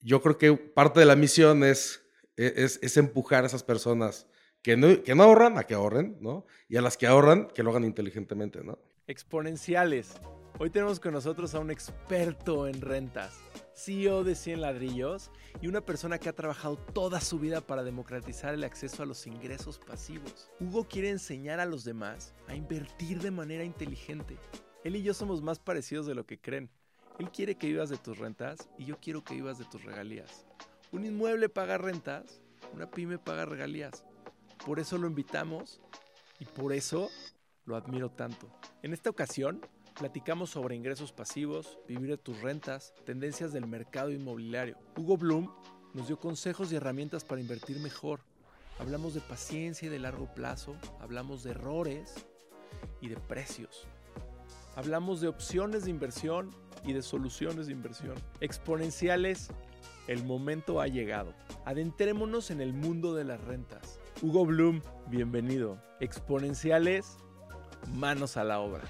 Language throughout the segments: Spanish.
yo creo que parte de la misión es, e, es, es empujar a esas personas que no, que no ahorran a que ahorren, ¿no? Y a las que ahorran, que lo hagan inteligentemente, ¿no? Exponenciales. Hoy tenemos con nosotros a un experto en rentas, CEO de 100 ladrillos y una persona que ha trabajado toda su vida para democratizar el acceso a los ingresos pasivos. Hugo quiere enseñar a los demás a invertir de manera inteligente. Él y yo somos más parecidos de lo que creen. Él quiere que vivas de tus rentas y yo quiero que vivas de tus regalías. Un inmueble paga rentas, una pyme paga regalías. Por eso lo invitamos y por eso lo admiro tanto. En esta ocasión platicamos sobre ingresos pasivos, vivir de tus rentas, tendencias del mercado inmobiliario. Hugo Bloom nos dio consejos y herramientas para invertir mejor. Hablamos de paciencia y de largo plazo, hablamos de errores y de precios. Hablamos de opciones de inversión y de soluciones de inversión. Exponenciales, el momento ha llegado. Adentrémonos en el mundo de las rentas. Hugo Bloom, bienvenido. Exponenciales, manos a la obra.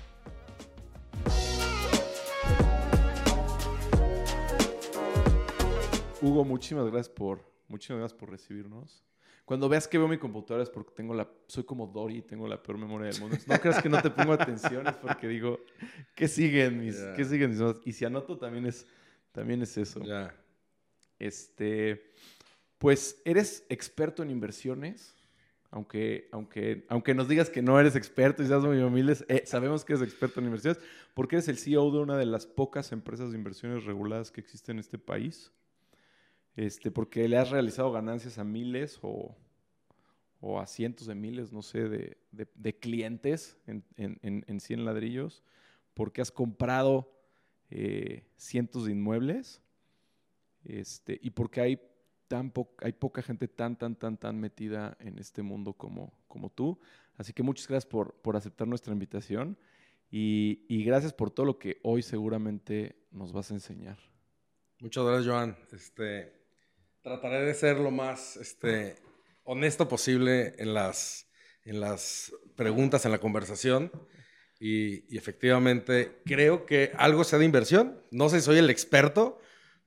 Hugo, muchísimas gracias por, muchísimas gracias por recibirnos. Cuando veas que veo mi computadora es porque tengo la, soy como Dory y tengo la peor memoria del mundo. No creas que no te pongo atención, es porque digo, ¿qué siguen mis, ¿qué siguen mis Y si anoto también es, también es eso. Ya. Este, pues eres experto en inversiones, aunque, aunque, aunque nos digas que no eres experto y seas muy humilde, eh, sabemos que eres experto en inversiones, porque eres el CEO de una de las pocas empresas de inversiones reguladas que existen en este país este, porque le has realizado ganancias a miles o, a cientos de miles, no sé, de, clientes en, en, 100 ladrillos, porque has comprado eh, cientos de inmuebles este, y porque hay, tan hay poca gente tan, tan, tan, tan metida en este mundo como, como tú. Así que muchas gracias por, por aceptar nuestra invitación y, y, gracias por todo lo que hoy seguramente nos vas a enseñar. Muchas gracias, Joan. Este, trataré de ser lo más este, honesto posible en las, preguntas, en la conversación. Y, efectivamente creo que algo sea de inversión. No sé si soy el experto,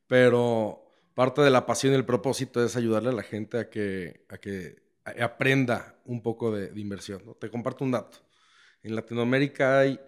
pero parte de la pasión y el propósito es ayudarle a la gente a que, a que aprenda un poco de, inversión. Te comparto un dato. En Latinoamérica hay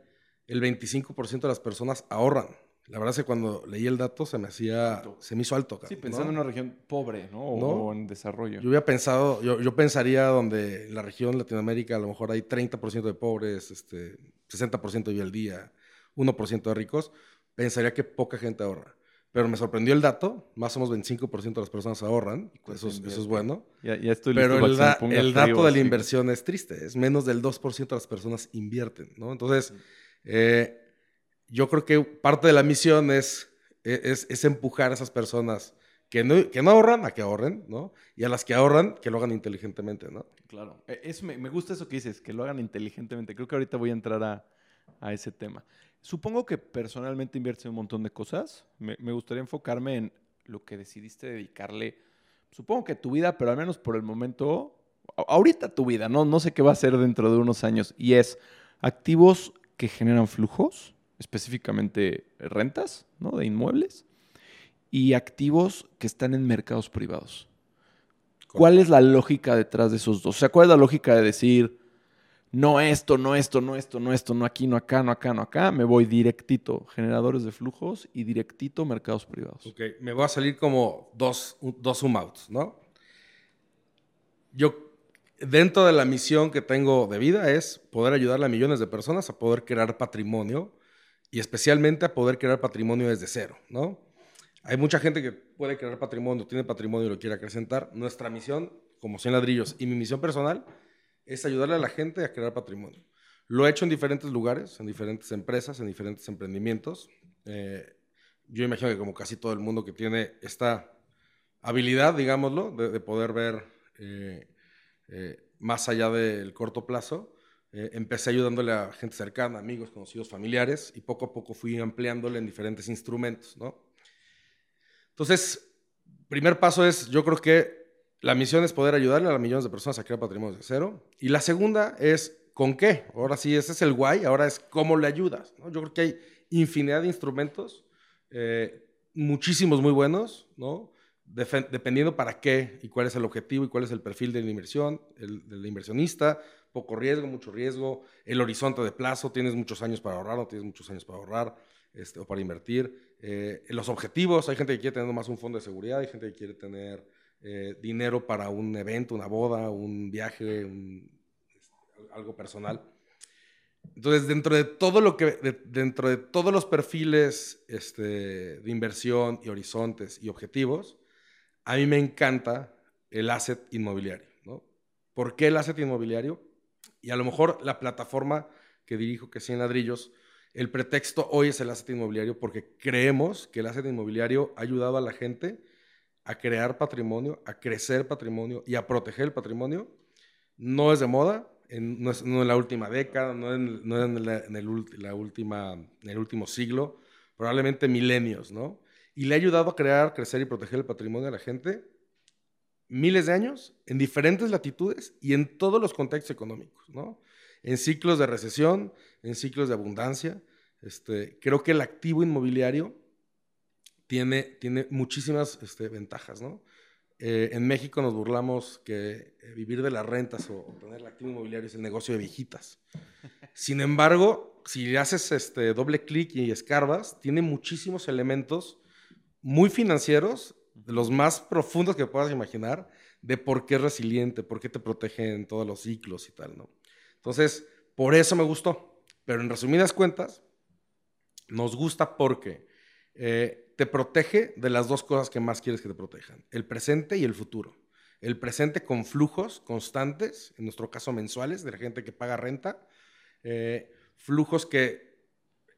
el 25% de las personas ahorran la verdad es que cuando leí el dato se me hacía, se me hizo alto. Sí, pensando en una región pobre, ¿no? O, en desarrollo. Yo había pensado, yo, yo, pensaría donde la región Latinoamérica a lo mejor hay 30% de pobres, este, 60% vive al día, 1% de ricos, pensaría que poca gente ahorra. Pero me sorprendió el dato, más o menos 25% de las personas ahorran, eso, es, eso es bueno. Ya, ya estoy listo Pero el, el dato de la inversión es triste, es menos del 2% de las personas invierten, ¿no? Entonces, eh, yo creo que parte de la misión es, es, es empujar a esas personas que no, que no, ahorran a que ahorren, ¿no? Y a las que ahorran, que lo hagan inteligentemente, ¿no? Claro. E, me, gusta eso que dices, que lo hagan inteligentemente. Creo que ahorita voy a entrar a, a ese tema. Supongo que personalmente inviertes en un montón de cosas. Me, me, gustaría enfocarme en lo que decidiste dedicarle, supongo que tu vida, pero al menos por el momento, ahorita tu vida, ¿no? No sé qué va a ser dentro de unos años. Y es activos que generan flujos específicamente rentas ¿no? de inmuebles, y activos que están en mercados privados. ¿Cuál es la lógica detrás de esos dos? O sea, ¿cuál es la lógica de decir, no esto, no esto, no esto, no esto, no aquí, no acá, no acá, no acá? Me voy directito, generadores de flujos y directito, mercados privados. Ok, me voy a salir como dos, dos zoom outs, ¿no? Yo dentro de la misión que tengo de vida es poder ayudarle a millones de personas a poder crear patrimonio y especialmente a poder crear patrimonio desde cero, ¿no? Hay mucha gente que puede crear patrimonio, tiene patrimonio y lo quiere acrecentar. Nuestra misión, como 100 ladrillos, y mi misión personal es ayudarle a la gente a crear patrimonio. Lo he hecho en diferentes lugares, en diferentes empresas, en diferentes emprendimientos. Eh, yo imagino que como casi todo el mundo que tiene esta habilidad, digámoslo, de, poder ver eh, eh, más allá del corto plazo, eh, empecé ayudándole a gente cercana, amigos, conocidos, familiares, y poco a poco fui ampliándole en diferentes instrumentos, ¿no? Entonces, primer paso es, yo creo que la misión es poder ayudarle a las millones de personas a crear patrimonio de cero. Y la segunda es, ¿con qué? Ahora sí, ese es el guay, ahora es cómo le ayudas. Yo creo que hay infinidad de instrumentos, eh, muchísimos muy buenos, ¿no? Dependiendo para qué y cuál es el objetivo y cuál es el perfil de la inversión, el, del inversionista, poco riesgo, mucho riesgo, el horizonte de plazo, tienes muchos años para ahorrar o tienes muchos años para ahorrar este, o para invertir, eh, los objetivos, hay gente que quiere tener más un fondo de seguridad, hay gente que quiere tener eh, dinero para un evento, una boda, un viaje, este, algo personal. Entonces, dentro de todo lo que, dentro de todos los perfiles este, de inversión y horizontes y objetivos, a mí me encanta el asset inmobiliario. ¿no? ¿Por qué el asset inmobiliario? Y a lo mejor la plataforma que dirijo, que es 100 ladrillos, el pretexto hoy es el asset inmobiliario porque creemos que el asset inmobiliario ha ayudado a la gente a crear patrimonio, a crecer patrimonio y a proteger el patrimonio. No es de moda, no, es, en la última década, no en, no en, la, en, el, en el último siglo, probablemente milenios, ¿no? Y le ha ayudado a crear, crecer y proteger el patrimonio de la gente miles de años, en diferentes latitudes y en todos los contextos económicos, ¿no? En ciclos de recesión, en ciclos de abundancia. Este, creo que el activo inmobiliario tiene, tiene muchísimas este, ventajas, ¿no? Eh, en México nos burlamos que eh, vivir de las rentas o, tener el activo inmobiliario es el negocio de viejitas. Sin embargo, si haces este doble clic y escarbas, tiene muchísimos elementos muy financieros, de los más profundos que puedas imaginar, de por qué es resiliente, por qué te protege en todos los ciclos y tal, ¿no? Entonces, por eso me gustó. Pero en resumidas cuentas, nos gusta porque eh, te protege de las dos cosas que más quieres que te protejan, el presente y el futuro. El presente con flujos constantes, en nuestro caso mensuales, de la gente que paga renta, eh, flujos que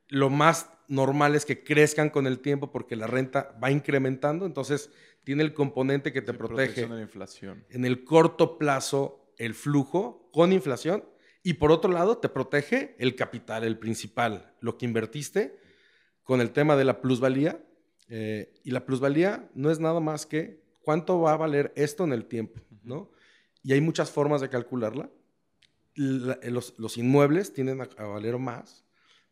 lo más normal es que crezcan con el tiempo porque la renta va incrementando, entonces tiene el componente que te protege la inflación. en el corto plazo el flujo con inflación y por otro lado te protege el capital, el principal, lo que invertiste con el tema de la plusvalía eh, y la plusvalía no es nada más que cuánto va a valer esto en el tiempo, ¿no? Y hay muchas formas de calcularla. Eh, los, inmuebles tienden a, valer más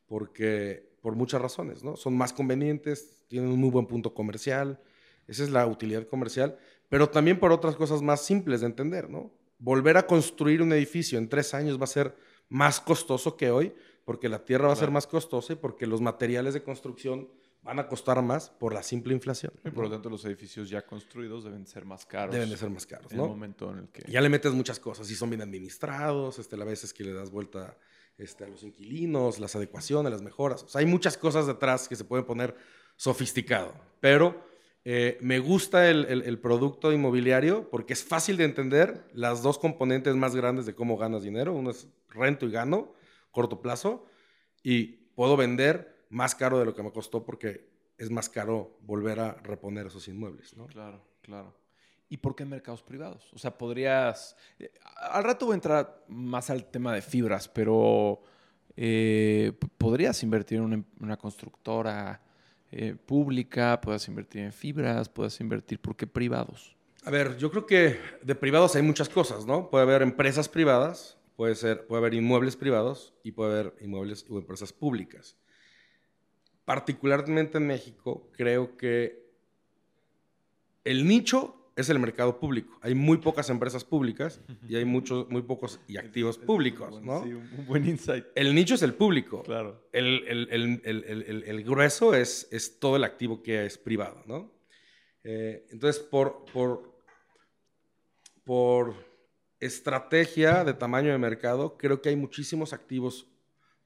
porque, por muchas razones, ¿no? Son más convenientes, tienen un muy buen punto comercial, esa es la utilidad comercial, pero también por otras cosas más simples de entender, ¿no? Volver a construir un edificio en tres años va a ser más costoso que hoy, porque la tierra va a ser más costosa y porque los materiales de construcción van a costar más por la simple inflación. Y por lo tanto, los edificios ya construidos deben ser más caros. Deben de ser más caros, en ¿no? el momento en el que... Ya le metes muchas cosas, y son bien administrados, este, la veces que le das vuelta este, a los inquilinos, las adecuaciones, las mejoras. O sea, hay muchas cosas detrás que se pueden poner sofisticado. Pero eh, me gusta el, el, producto inmobiliario porque es fácil de entender las dos componentes más grandes de cómo ganas dinero. Uno es rento y gano, corto plazo, y puedo vender más caro de lo que me costó porque es más caro volver a reponer esos inmuebles, ¿no? Claro, claro. ¿Y por qué mercados privados? O sea, podrías... Eh, al rato voy a entrar más al tema de fibras, pero eh, podrías invertir en una, constructora eh, pública, puedes invertir en fibras, puedes invertir, ¿por qué privados? A ver, yo creo que de privados hay muchas cosas, ¿no? Puede haber empresas privadas, puede, ser, puede haber inmuebles privados y puede haber inmuebles o empresas públicas particularmente en México, creo que el nicho es el mercado público. Hay muy pocas empresas públicas y hay muchos, muy pocos y activos públicos, ¿no? Sí, un buen insight. El nicho es el público. Claro. El, el, grueso es, es, todo el activo que es privado, ¿no? Eh, entonces, por, por, por estrategia de tamaño de mercado, creo que hay muchísimos activos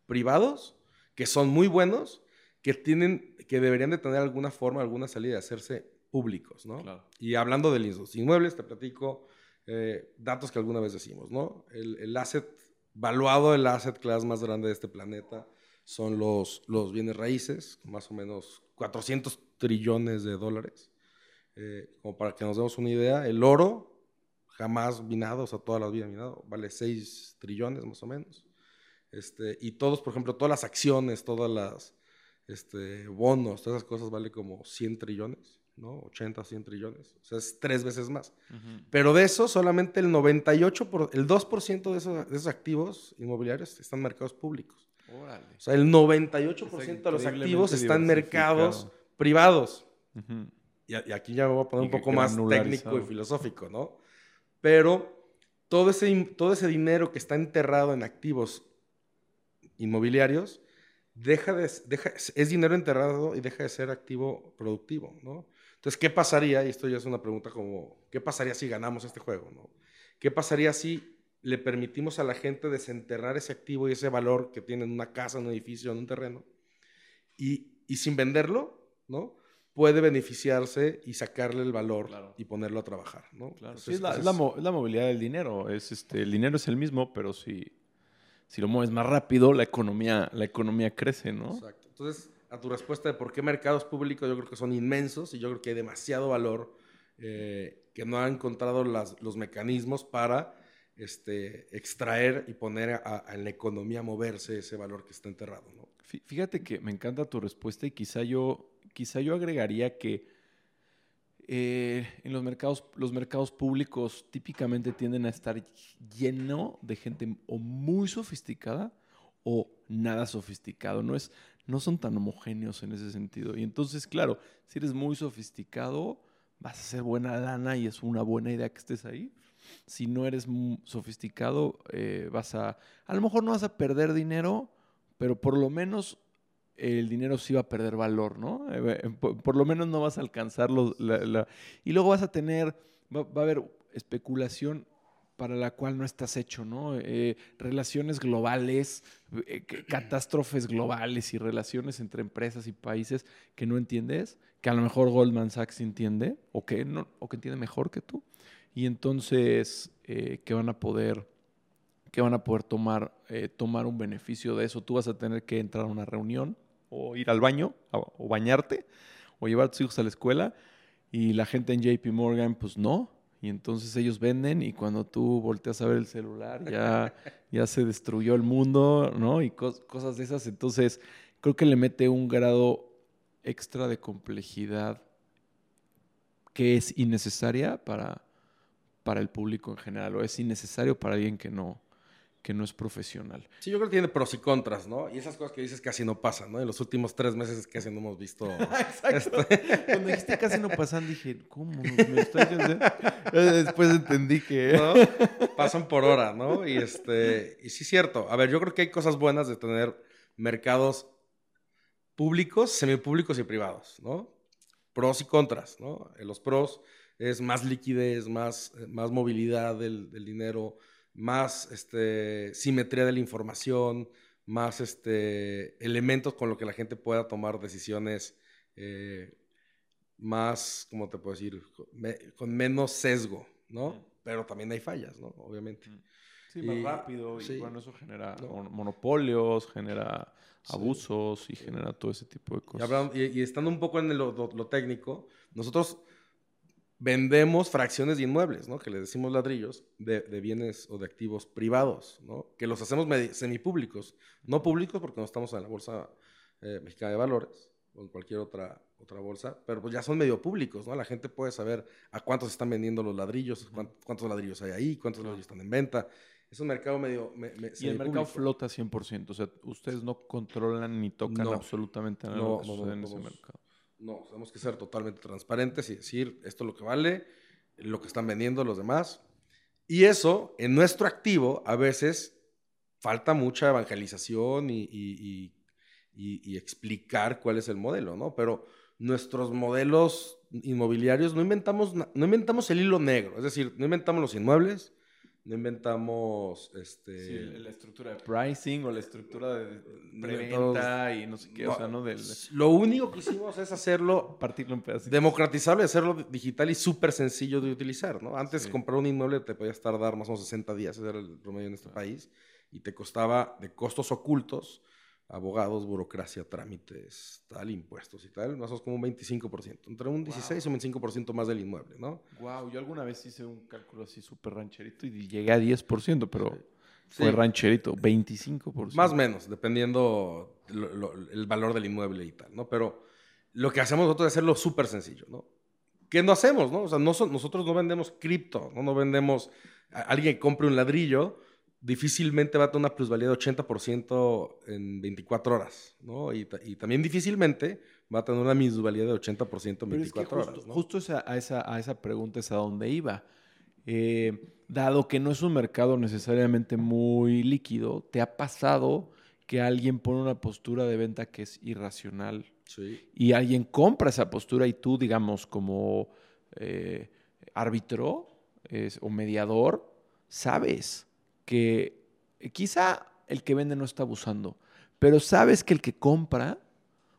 privados que son muy buenos que, tienen, que deberían de tener alguna forma, alguna salida de hacerse públicos, ¿no? Y hablando de los inmuebles, te platico eh, datos que alguna vez decimos, ¿no? El, el, asset, valuado el asset class más grande de este planeta son los, los bienes raíces, más o menos 400 trillones de dólares. Eh, como para que nos demos una idea, el oro, jamás minado, o sea, toda la vida minado, vale 6 trillones más o menos. Este, y todos, por ejemplo, todas las acciones, todas las este, bonos, todas esas cosas vale como 100 trillones, ¿no? 80, 100 trillones. O sea, es tres veces más. Pero de eso, solamente el 98, por, el 2% de esos, de esos activos inmobiliarios están en mercados públicos. Órale. O sea, el 98% de los activos están en mercados privados. y, aquí ya me voy a poner un poco más técnico y filosófico, ¿no? Pero todo ese, todo ese dinero que está enterrado en activos inmobiliarios deja de, deja, es dinero enterrado y deja de ser activo productivo, ¿no? Entonces, ¿qué pasaría? Y esto ya es una pregunta como, ¿qué pasaría si ganamos este juego, ¿no? ¿Qué pasaría si le permitimos a la gente desenterrar ese activo y ese valor que tiene en una casa, en un edificio, en un terreno, y, y sin venderlo, ¿no? puede beneficiarse y sacarle el valor y ponerlo a trabajar, ¿no? es, la, movilidad del dinero. Es este, el dinero es el mismo, pero si, si lo mueves más rápido, la economía, la economía crece, ¿no? Exacto. Entonces, a tu respuesta de por qué mercados públicos, yo creo que son inmensos y yo creo que hay demasiado valor eh, que no han encontrado los mecanismos para este, extraer y poner en la economía moverse ese valor que está enterrado, ¿no? Fíjate que me encanta tu respuesta y quizá yo quizá yo agregaría que eh, en los mercados, los mercados públicos típicamente tienden a estar lleno de gente o muy sofisticada o nada sofisticado. No, es, no son tan homogéneos en ese sentido. Y entonces, claro, si eres muy sofisticado, vas a hacer buena lana y es una buena idea que estés ahí. Si no eres sofisticado, eh, vas a, a lo mejor no vas a perder dinero, pero por lo menos el dinero sí va a perder valor, ¿no? Eh, eh, por, lo menos no vas a alcanzar y luego vas a tener, va, a haber especulación para la cual no estás hecho, ¿no? Eh, relaciones globales, catástrofes globales y relaciones entre empresas y países que no entiendes, que a lo mejor Goldman Sachs entiende o que, no, o que entiende mejor que tú. Y entonces, ¿qué van a poder que van a poder tomar, tomar un beneficio de eso. Tú vas a tener que entrar a una reunión o ir al baño o bañarte o llevar a tus hijos a la escuela y la gente en JP Morgan pues no. Y entonces ellos venden y cuando tú volteas a ver el celular ya, ya se destruyó el mundo, ¿no? Y cosas de esas. Entonces creo que le mete un grado extra de complejidad que es innecesaria para, para el público en general o es innecesario para alguien que no, que no es profesional. Sí, yo creo que tiene pros y contras, ¿no? Y esas cosas que dices casi no pasan, ¿no? En los últimos tres meses casi no hemos visto... Exacto. Este Cuando dijiste casi no pasan, dije, ¿cómo? ¿Me estoy Después entendí que... ¿No? Pasan por hora, ¿no? Y, este, y sí es cierto. A ver, yo creo que hay cosas buenas de tener mercados públicos, semipúblicos y privados, ¿no? Pros y contras, ¿no? En los pros es más liquidez, más, más movilidad del, del dinero, más este, simetría de la información, más este, elementos con los que la gente pueda tomar decisiones eh, más, ¿cómo te puedo decir? con menos sesgo, ¿no? Pero también hay fallas, ¿no? Obviamente. Sí, más rápido y bueno, eso genera monopolios, genera abusos y genera todo ese tipo de cosas. Y, estando un poco en lo técnico, nosotros vendemos fracciones de inmuebles, ¿no? Que le decimos ladrillos, de, bienes o de activos privados, ¿no? Que los hacemos semipúblicos. No públicos porque no estamos en la Bolsa eh, Mexicana de Valores o en cualquier otra, otra bolsa, pero pues ya son medio públicos, ¿no? La gente puede saber a cuántos están vendiendo los ladrillos, cuántos, ladrillos hay ahí, cuántos ladrillos están en venta. Es un mercado medio... y el mercado flota 100%, o sea, ustedes no controlan ni tocan absolutamente nada no, en ese mercado. No, tenemos que ser totalmente transparentes y decir esto es lo que vale, lo que están vendiendo los demás. Y eso, en nuestro activo, a veces falta mucha evangelización y, explicar cuál es el modelo, ¿no? Pero nuestros modelos inmobiliarios no inventamos, no inventamos el hilo negro, es decir, no inventamos los inmuebles, no inventamos este la estructura de pricing o la estructura de preventa y no sé qué, o sea, ¿no? Del... Lo único que hicimos es hacerlo partirlo en pedazos. Democratizable, hacerlo digital y súper sencillo de utilizar, ¿no? Antes comprar un inmueble te podías tardar más o menos 60 días, ese era el promedio en este país, y te costaba de costos ocultos abogados, burocracia, trámites, tal, impuestos y tal, más o menos como un 25%, entre un 16 o un 25% más del inmueble, ¿no? Wow, yo alguna vez hice un cálculo así súper rancherito y llegué a 10%, pero fue rancherito, 25%. Más o menos, dependiendo el valor del inmueble y tal, ¿no? Pero lo que hacemos nosotros es hacerlo súper sencillo, ¿no? ¿Qué no hacemos, no? O sea, no nosotros no vendemos cripto, ¿no? No vendemos, a alguien que compre un ladrillo, difícilmente va a tener una plusvalía de 80% en 24 horas, ¿no? Y, también difícilmente va a tener una minusvalía de 80% en 24 horas. ¿no? Justo a, esa, a esa pregunta es a dónde iba. Eh, dado que no es un mercado necesariamente muy líquido, ¿te ha pasado que alguien pone una postura de venta que es irracional y alguien compra esa postura y tú, digamos, como eh, árbitro o mediador, sabes que quizá el que vende no está abusando, pero sabes que el que compra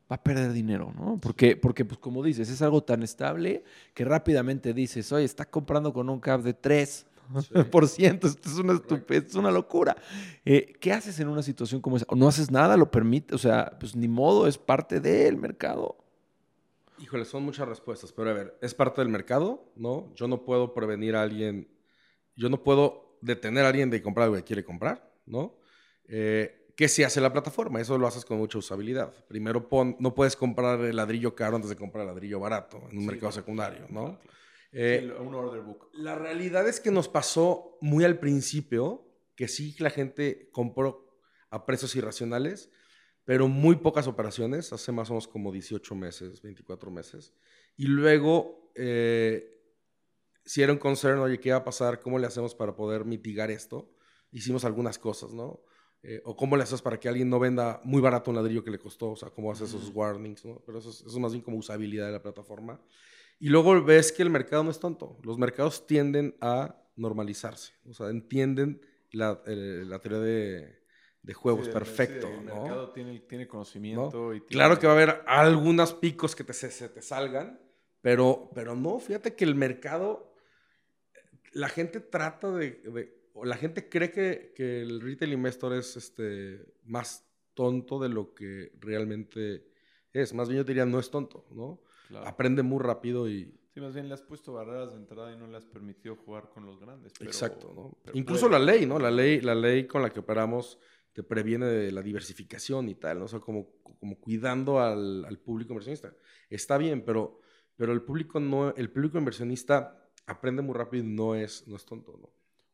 va a perder dinero, ¿no? Porque, porque pues como dices, es algo tan estable que rápidamente dices, oye, está comprando con un cap de 3%, por ciento, esto es una estupidez, es una locura. Eh, ¿Qué haces en una situación como esa? ¿O no haces nada? ¿Lo permite? O sea, pues ni modo, es parte del mercado. Híjole, son muchas respuestas, pero a ver, es parte del mercado, ¿no? Yo no puedo prevenir a alguien, yo no puedo detener a alguien de comprar lo que quiere comprar, ¿no? Eh, ¿Qué se hace la plataforma? Eso lo haces con mucha usabilidad. Primero, pon, no puedes comprar el ladrillo caro antes de comprar el ladrillo barato en un mercado secundario, ¿no? Eh, un order book. La realidad es que nos pasó muy al principio que sí la gente compró a precios irracionales, pero muy pocas operaciones, hace más o menos como 18 meses, 24 meses. Y luego eh, si era un concern, oye, ¿qué va a pasar? ¿Cómo le hacemos para poder mitigar esto? Hicimos algunas cosas, ¿no? Eh, o cómo le haces para que alguien no venda muy barato un ladrillo que le costó, o sea, cómo haces esos warnings, ¿no? Pero eso es, más bien como usabilidad de la plataforma. Y luego ves que el mercado no es tonto. Los mercados tienden a normalizarse, o sea, entienden la, teoría de, de juegos perfecto. el mercado tiene, tiene conocimiento. Y Claro que va a haber algunos picos que te, se, te salgan, pero, pero no, fíjate que el mercado la gente trata de, o la gente cree que, que, el retail investor es este, más tonto de lo que realmente es. Más bien yo diría, no es tonto, ¿no? Aprende muy rápido y... Sí, más bien le has puesto barreras de entrada y no le has permitido jugar con los grandes. Exacto, ¿no? Incluso la ley, ¿no? La ley, la ley con la que operamos te previene de la diversificación y tal, ¿no? O sea, como, como cuidando al, al público inversionista. Está bien, pero, pero el público no, el público inversionista aprende muy rápido y no es, no es tonto, ¿no?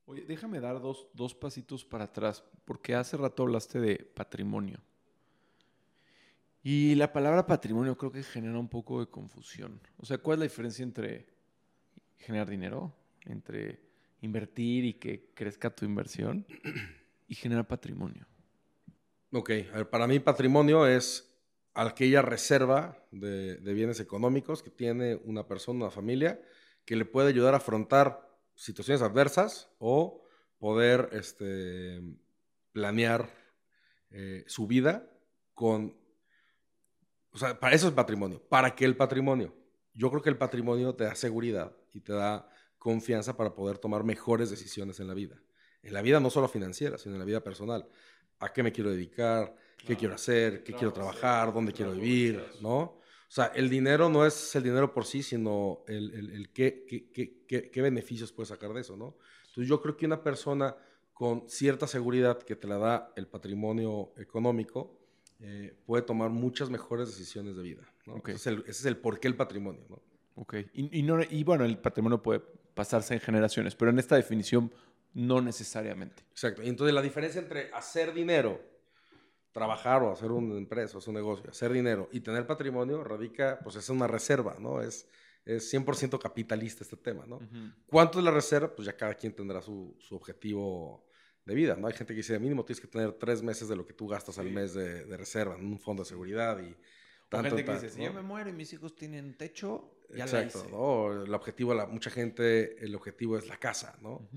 Oye, déjame dar dos, dos pasitos para atrás, porque hace rato hablaste de patrimonio. Y la palabra patrimonio creo que genera un poco de confusión. O sea, ¿cuál es la diferencia entre generar dinero, entre invertir y que crezca tu inversión y generar patrimonio? Ok, a ver, para mí patrimonio es aquella reserva de, de, bienes económicos que tiene una persona, una familia, que le puede ayudar a afrontar situaciones adversas o poder este, planear eh, su vida con... O sea, para eso es patrimonio. ¿Para qué el patrimonio? Yo creo que el patrimonio te da seguridad y te da confianza para poder tomar mejores decisiones en la vida. En la vida no solo financiera, sino en la vida personal. ¿A qué me quiero dedicar? ¿Qué quiero hacer? ¿Qué quiero trabajar? ¿Dónde quiero vivir? ¿No? O sea, el dinero no es el dinero por sí, sino el, el, el qué, qué, qué, qué, beneficios puedes sacar de eso, ¿no? Entonces yo creo que una persona con cierta seguridad que te la da el patrimonio económico eh, puede tomar muchas mejores decisiones de vida, ¿no? ese es el por qué el patrimonio, ¿no? Ok, y, y, no, y bueno, el patrimonio puede pasarse en generaciones, pero en esta definición no necesariamente. Exacto, y entonces la diferencia entre hacer dinero trabajar o hacer una empresa, o hacer un negocio, hacer dinero y tener patrimonio radica, pues es una reserva, ¿no? Es, es 100% capitalista este tema, ¿no? ¿Cuánto es la reserva? Pues ya cada quien tendrá su, su, objetivo de vida, ¿no? Hay gente que dice, mínimo tienes que tener tres meses de lo que tú gastas al mes de, de, reserva en un fondo de seguridad y... Tanto, gente que dice, si yo me muero y mis hijos tienen techo, ya Exacto, ¿no? El objetivo, la, mucha gente, el objetivo es la casa, ¿no?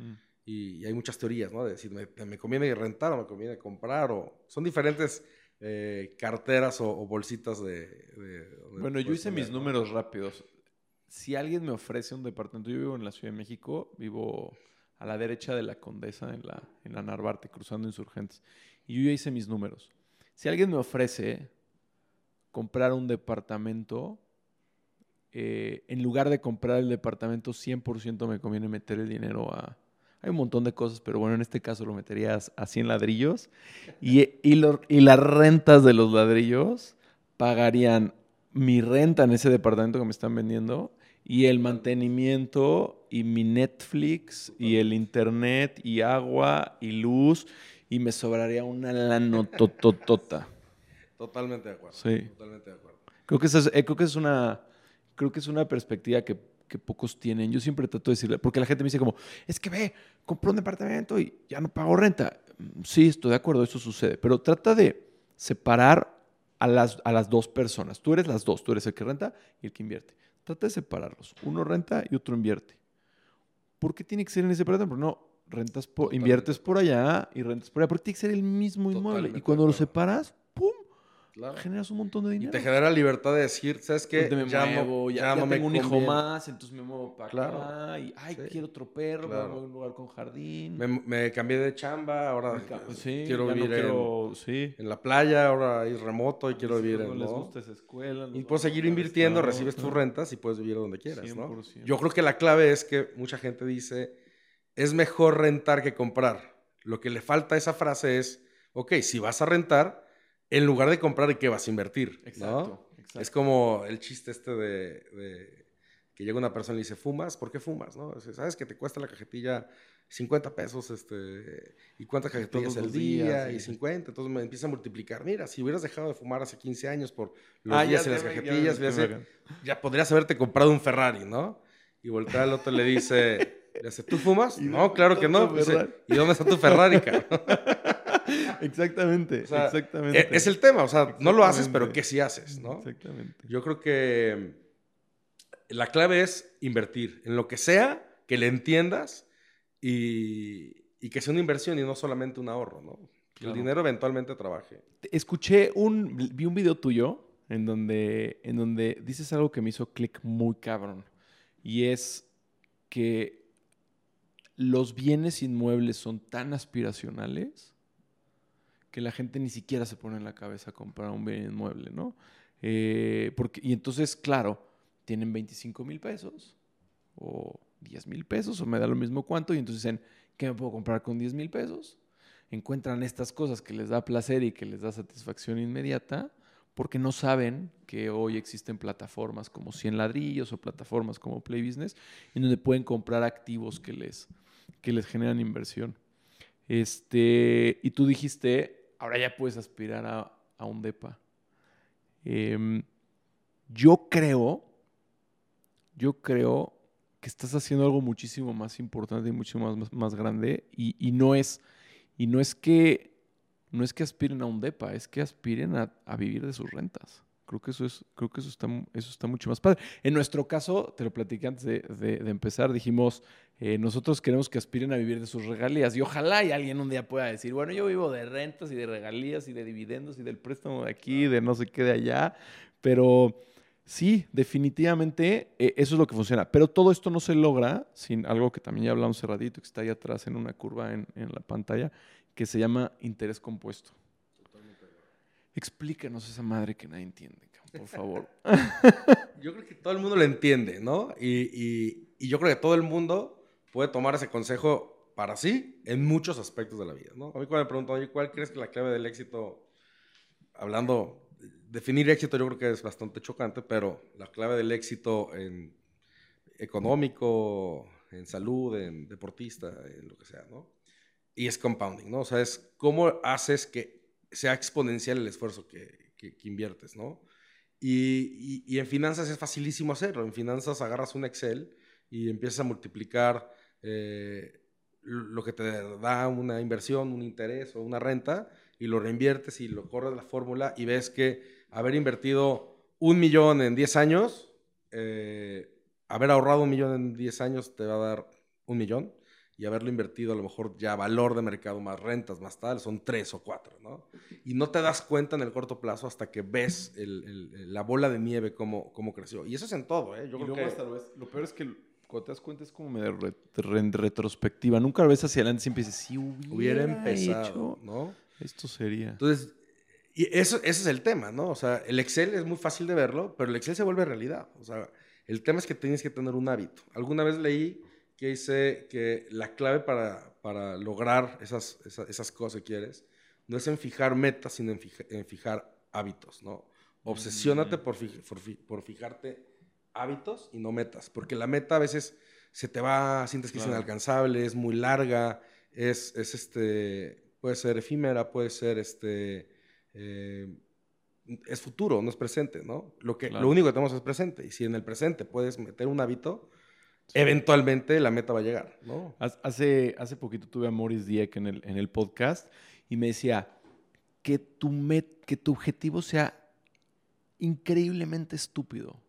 Y, hay muchas teorías, ¿no? De decir, ¿me, conviene rentar o me conviene comprar? O son diferentes eh, carteras o, bolsitas de... bueno, yo hice mis números rápidos. Si alguien me ofrece un departamento, yo vivo en la Ciudad de México, vivo a la derecha de la Condesa, en la, en la Narvarte, cruzando insurgentes. Y yo ya hice mis números. Si alguien me ofrece comprar un departamento, eh, en lugar de comprar el departamento, 100% me conviene meter el dinero a, hay un montón de cosas, pero bueno, en este caso lo meterías a 100 ladrillos y, y, y las rentas de los ladrillos pagarían mi renta en ese departamento que me están vendiendo y el mantenimiento y mi Netflix y el internet y agua y luz y me sobraría una lanotototota. Totalmente de acuerdo. Sí. Totalmente de acuerdo. Creo que esa es, eh, creo que es una creo que es una perspectiva que, que pocos tienen. Yo siempre trato de decirle, porque la gente me dice como, es que ve, compré un departamento y ya no pago renta. Mm, Sí, estoy de acuerdo, eso sucede, pero trata de separar a las, a las dos personas. Tú eres las dos, tú eres el que renta y el que invierte. Trata de separarlos. Uno renta y otro invierte. ¿Por qué tiene que ser en ese? Porque no, rentas por, Totalmente. inviertes por allá y rentas por allá. Porque tiene que ser el mismo inmueble. Totalmente Y cuando lo separas. Claro. Generas un montón de Y dinero. te genera libertad de decir, ¿sabes qué? Donde me ya muevo, no, ya, ya ya no me tengo un hijo conviene. más, entonces me muevo para Claro. acá y ay, Sí. quiero otro perro, Claro. me voy a un lugar con jardín. Me, me cambié de chamba, ahora sí, quiero ya no vivir en- quiero- sí. En, la playa, ahora es remoto y quiero vivir hijos en... no les ¿no? gusta esa escuela. los Y puedes seguir invirtiendo, estado, recibes tus rentas y puedes vivir donde quieras, ¿no? 100%. Yo creo que la clave es que mucha gente dice, es mejor rentar que comprar. Lo que le falta a esa frase es, ok, si vas a rentar, en lugar de comprar, ¿en qué vas a invertir? ¿no? Exacto, exacto. Es como el chiste este de, de que llega una persona y le dice, ¿fumas? ¿Por qué fumas? ¿No? ¿Sabes que te cuesta la cajetilla 50 pesos? Este, ¿Y cuántas cajetillas al día? días, y sí. 50. Entonces me empieza a multiplicar. Mira, si hubieras dejado de fumar hace 15 años por los Ah, ya días y las ya cajetillas, hubieras- me- ya podrías haberte comprado un Ferrari, ¿no? Y voltea al otro y le dice, le dice, ¿tú fumas? ¿Y No, claro que no. Dice? ¿Y dónde está tu Ferrari, cabrón? Exactamente, O sea, exactamente. E- Es el tema, o sea, no lo haces, pero. ¿qué sí haces, no? Exactamente. Yo creo que la clave es invertir en lo que sea, que le entiendas y, y que sea una inversión y no solamente un ahorro, ¿no? Que Claro. el dinero eventualmente trabaje. Escuché un, vi un video tuyo en donde, en donde dices algo que me hizo clic muy cabrón. Y es que los bienes inmuebles son tan aspiracionales que la gente ni siquiera se pone en la cabeza comprar un bien inmueble, ¿no? Eh, porque, y entonces, claro, tienen 25 mil pesos o 10 mil pesos o me da lo mismo cuánto y entonces dicen, ¿qué me puedo comprar con 10 mil pesos? Encuentran estas cosas que les da placer y que les da satisfacción inmediata porque no saben que hoy existen plataformas como 100 ladrillos o plataformas como Play Business en donde pueden comprar activos que les, que les generan inversión. Este, y tú dijiste, ahora ya puedes aspirar a, un DEPA. Em, yo creo, yo creo que estás haciendo algo muchísimo más importante y mucho más, más, grande y, y no es, y no es que no es que aspiren a un DEPA, es que aspiren a vivir de sus rentas. Creo que eso es, creo que eso está, eso está mucho más padre. En nuestro caso, te lo platiqué antes de, de- de empezar, dijimos, eh, nosotros queremos que aspiren a vivir de sus regalías y ojalá y alguien un día pueda decir, bueno, yo vivo de rentas y de regalías y de dividendos y del préstamo de aquí, de no sé qué de allá, pero sí, definitivamente eh, eso es lo que funciona. Pero todo esto no se logra sin algo que también ya hablamos hace ratito, que está ahí atrás en una curva en, en la pantalla, que se llama interés compuesto. Explícanos esa madre que nadie entiende, por favor. Yo creo que todo el mundo lo entiende, ¿no? Y, y- y yo creo que todo el mundo puede tomar ese consejo para sí en muchos aspectos de la vida, ¿no? A mí cuando me preguntan, oye, ¿cuál crees que es la clave del éxito? Hablando, definir éxito yo creo que es bastante chocante, pero la clave del éxito en económico, en salud, en deportista, en lo que sea, ¿no? Y es compounding, ¿no? O sea, es cómo haces que sea exponencial el esfuerzo que, que- inviertes, ¿no? Y, y- y en finanzas es facilísimo hacerlo. En finanzas agarras un Excel y empiezas a multiplicar eh, lo que te da una inversión, un interés o una renta y lo reinviertes y lo corres la fórmula y ves que haber invertido un millón en 10 años, eh, haber ahorrado un millón en 10 años te va a dar un millón y haberlo invertido a lo mejor ya valor de mercado más rentas más tal, son tres o cuatro, ¿no? Y no te das cuenta en el corto plazo hasta que ves el- el- la bola de nieve cómo, cómo creció. Y eso es en todo, ¿eh? Yo Y creo que... hasta lo ves. Lo peor es que cuando te das cuenta es como medio re- retrospectiva. Nunca lo ves hacia adelante, siempre dices, si hubiera, hubiera empezado, hecho, ¿no? esto sería. Entonces, y eso, ese es el tema, ¿no? O sea, el Excel es muy fácil de verlo, pero el Excel se vuelve realidad. O sea, el tema es que tienes que tener un hábito. Alguna vez leí que dice que la clave para, para lograr esas, esas, esas cosas que quieres no es en fijar metas, sino en, fija- en fijar hábitos, ¿no? Obsesiónate Mm. por, por, por fijarte hábitos y no metas, porque la meta a veces se te va, sientes que es inalcanzable, es muy larga, es, es este, puede ser efímera, puede ser este, eh, es futuro, no es presente, ¿no? Lo, que, lo único que tenemos es presente. Y si en el presente puedes meter un hábito, eventualmente la meta va a llegar, ¿no? Hace, hace poquito tuve a Maurice Dieck en el, en el podcast y me decía que tu, met, que tu objetivo sea increíblemente estúpido,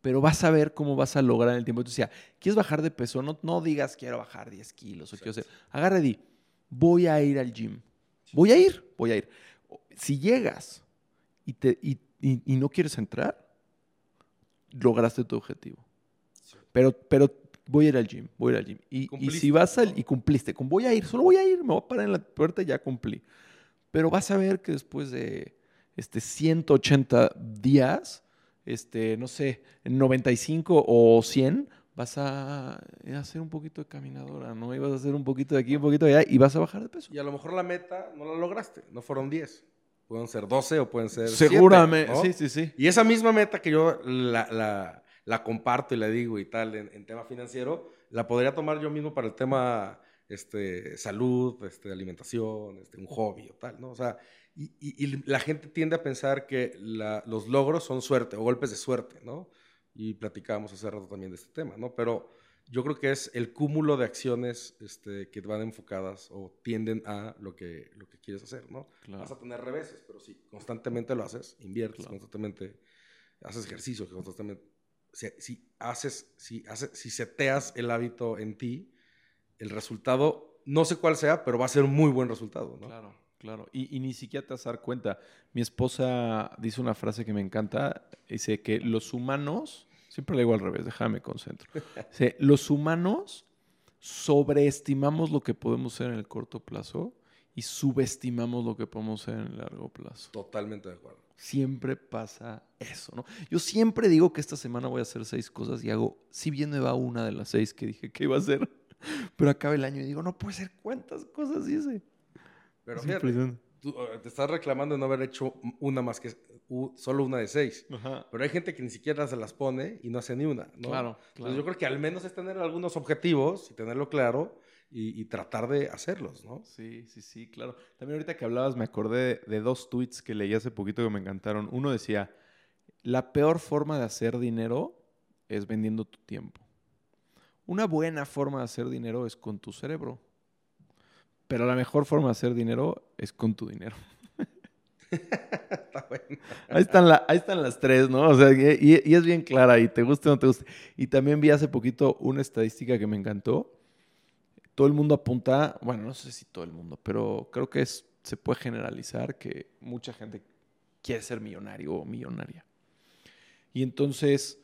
pero vas a ver cómo vas a lograr en el tiempo. Entonces decía, ¿quieres bajar de peso? No, no digas quiero bajar 10 kilos o quiero hacer. Agarra di, voy a ir al gym. Voy a ir, voy a ir. Si llegas y, te, y, y, no quieres entrar, lograste tu objetivo. Pero, pero voy a ir al gym, voy a ir al gym. Y, si vas al, y cumpliste, con voy a ir, solo voy a ir, me voy a parar en la puerta y ya cumplí. Pero vas a ver que después de este, 180 días, este, no sé, en 95 o 100, vas a hacer un poquito de caminadora, ¿no? Y vas a hacer un poquito de aquí, un poquito de allá y vas a bajar de peso. Y a lo mejor la meta no la lograste, no fueron 10. Pueden ser 12 o pueden ser Seguramente, sí, sí, sí. Y esa misma meta que yo la, la, comparto y la digo y tal en, tema financiero, la podría tomar yo mismo para el tema este, salud, este, alimentación, este, un hobby o tal, ¿no? O sea, y, y, la gente tiende a pensar que los logros son suerte o golpes de suerte, ¿no? Y platicábamos hace rato también de este tema, ¿no? Pero yo creo que es el cúmulo de acciones este, que van enfocadas o tienden a lo que, lo que quieres hacer, ¿no? Vas a tener reveses, pero si constantemente lo haces, inviertes constantemente, haces ejercicio constantemente, si, si, haces, si, haces, si seteas el hábito en ti, el resultado, no sé cuál sea, pero va a ser un muy buen resultado, ¿no? Claro. Claro, y, ni siquiera te vas a dar cuenta. Mi esposa dice una frase que me encanta, dice que los humanos, siempre le digo al revés, déjame concentro. Dice, los humanos sobreestimamos lo que podemos ser en el corto plazo y subestimamos lo que podemos ser en el largo plazo. Totalmente de acuerdo. Siempre pasa eso, ¿no? Yo siempre digo que esta semana voy a hacer seis cosas y hago, si bien me va una de las seis que dije que iba a hacer, pero acaba el año y digo, no puede ser cuántas cosas hice. Pero fíjate, tú, eh, te estás reclamando de no haber hecho una más que solo una de seis. Pero hay gente que ni siquiera se las pone y no hace ni una. ¿no? Claro, Entonces yo creo que al menos es tener algunos objetivos y tenerlo claro y, tratar de hacerlos, ¿no? Sí, sí, sí, claro. También ahorita que hablabas me acordé de, de dos tweets que leí hace poquito que me encantaron. Uno decía, la peor forma de hacer dinero es vendiendo tu tiempo. Una buena forma de hacer dinero es con tu cerebro. Pero la mejor forma de hacer dinero es con tu dinero. Está bueno. ahí, están ahí están las tres, ¿no? O sea, y, es bien clara, y te guste o no te guste. Y también vi hace poquito una estadística que me encantó. Todo el mundo apunta, bueno, no sé si todo el mundo, pero creo que se puede generalizar que mucha gente quiere ser millonario o millonaria. Y entonces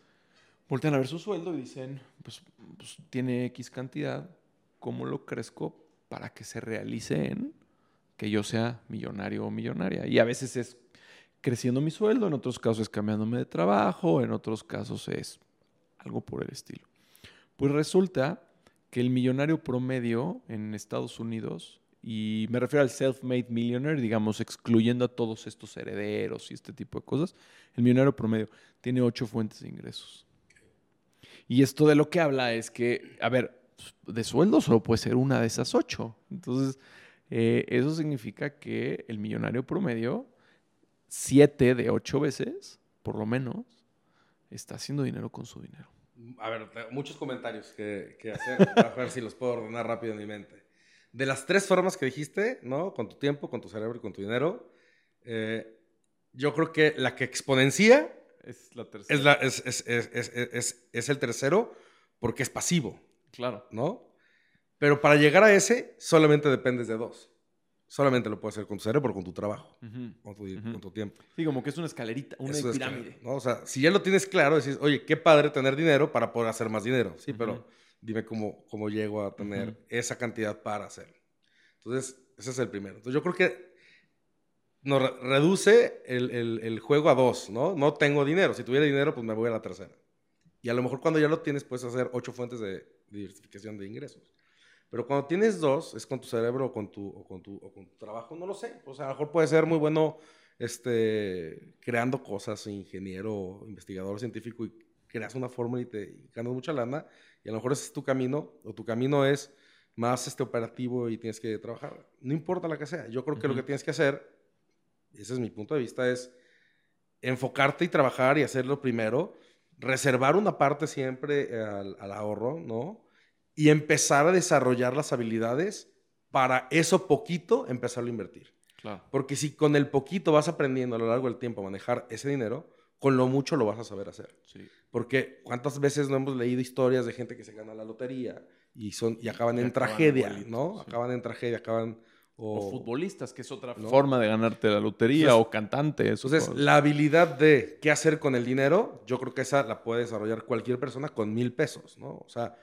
voltean a ver su sueldo y dicen, pues, pues tiene X cantidad, ¿cómo lo crezco para que se realice en que yo sea millonario o millonaria. Y a veces es creciendo mi sueldo, en otros casos es cambiándome de trabajo, en otros casos es algo por el estilo. Pues resulta que el millonario promedio en Estados Unidos, y me refiero al self-made millionaire, digamos, excluyendo a todos estos herederos y este tipo de cosas, el millonario promedio tiene ocho fuentes de ingresos. Y esto de lo que habla es que, a ver, de sueldo solo puede ser una de esas ocho. Entonces, eh, eso significa que el millonario promedio, siete de ocho veces, por lo menos, está haciendo dinero con su dinero. A ver, muchos comentarios que, hacer, a ver si los puedo ordenar rápido en mi mente. De las tres formas que dijiste, ¿no? Con tu tiempo, con tu cerebro y con tu dinero, eh, yo creo que la que exponencia es, la tercera. Es, es, es el tercero porque es pasivo. Claro. ¿No? Pero para llegar a ese, solamente dependes de dos. Solamente lo puedes hacer con tu cerebro, con tu trabajo, con, tu, tiempo. Sí, como que es una escalerita, una pirámide. ¿no? O sea, si ya lo tienes claro, decís, oye, qué padre tener dinero para poder hacer más dinero. Sí, pero dime cómo, cómo llego a tener esa cantidad para hacerlo. Entonces, ese es el primero. Entonces, yo creo que nos reduce el, el, el, juego a dos, ¿no? No tengo dinero. Si tuviera dinero, pues me voy a la tercera. Y a lo mejor cuando ya lo tienes, puedes hacer ocho fuentes de, diversificación de ingresos. Pero cuando tienes dos, es con tu cerebro o con tu, o con tu, o con tu trabajo, no lo sé. O sea, a lo mejor puede ser muy bueno este, creando cosas, ingeniero, investigador científico, y creas una fórmula y te ganas mucha lana. Y a lo mejor ese es tu camino, o tu camino es más este operativo y tienes que trabajar. No importa la que sea. Yo creo que lo que tienes que hacer, ese es mi punto de vista, es enfocarte y trabajar y hacerlo primero, reservar una parte siempre al, al ahorro, ¿no? Y empezar a desarrollar las habilidades para eso poquito empezarlo a invertir. Claro. Porque si con el poquito vas aprendiendo a lo largo del tiempo a manejar ese dinero, con lo mucho lo vas a saber hacer. Sí. Porque cuántas veces no hemos leído historias de gente que se gana la lotería y, son, y acaban Y en acaban tragedia, ¿no? sí. Acaban en tragedia, acaban... O, futbolistas, que es otra ¿no? forma de ganarte la lotería, Entonces- o cantantes. o Entonces, cosas. la habilidad de qué hacer con el dinero, yo creo que esa la puede desarrollar cualquier persona con mil pesos, ¿no? O sea,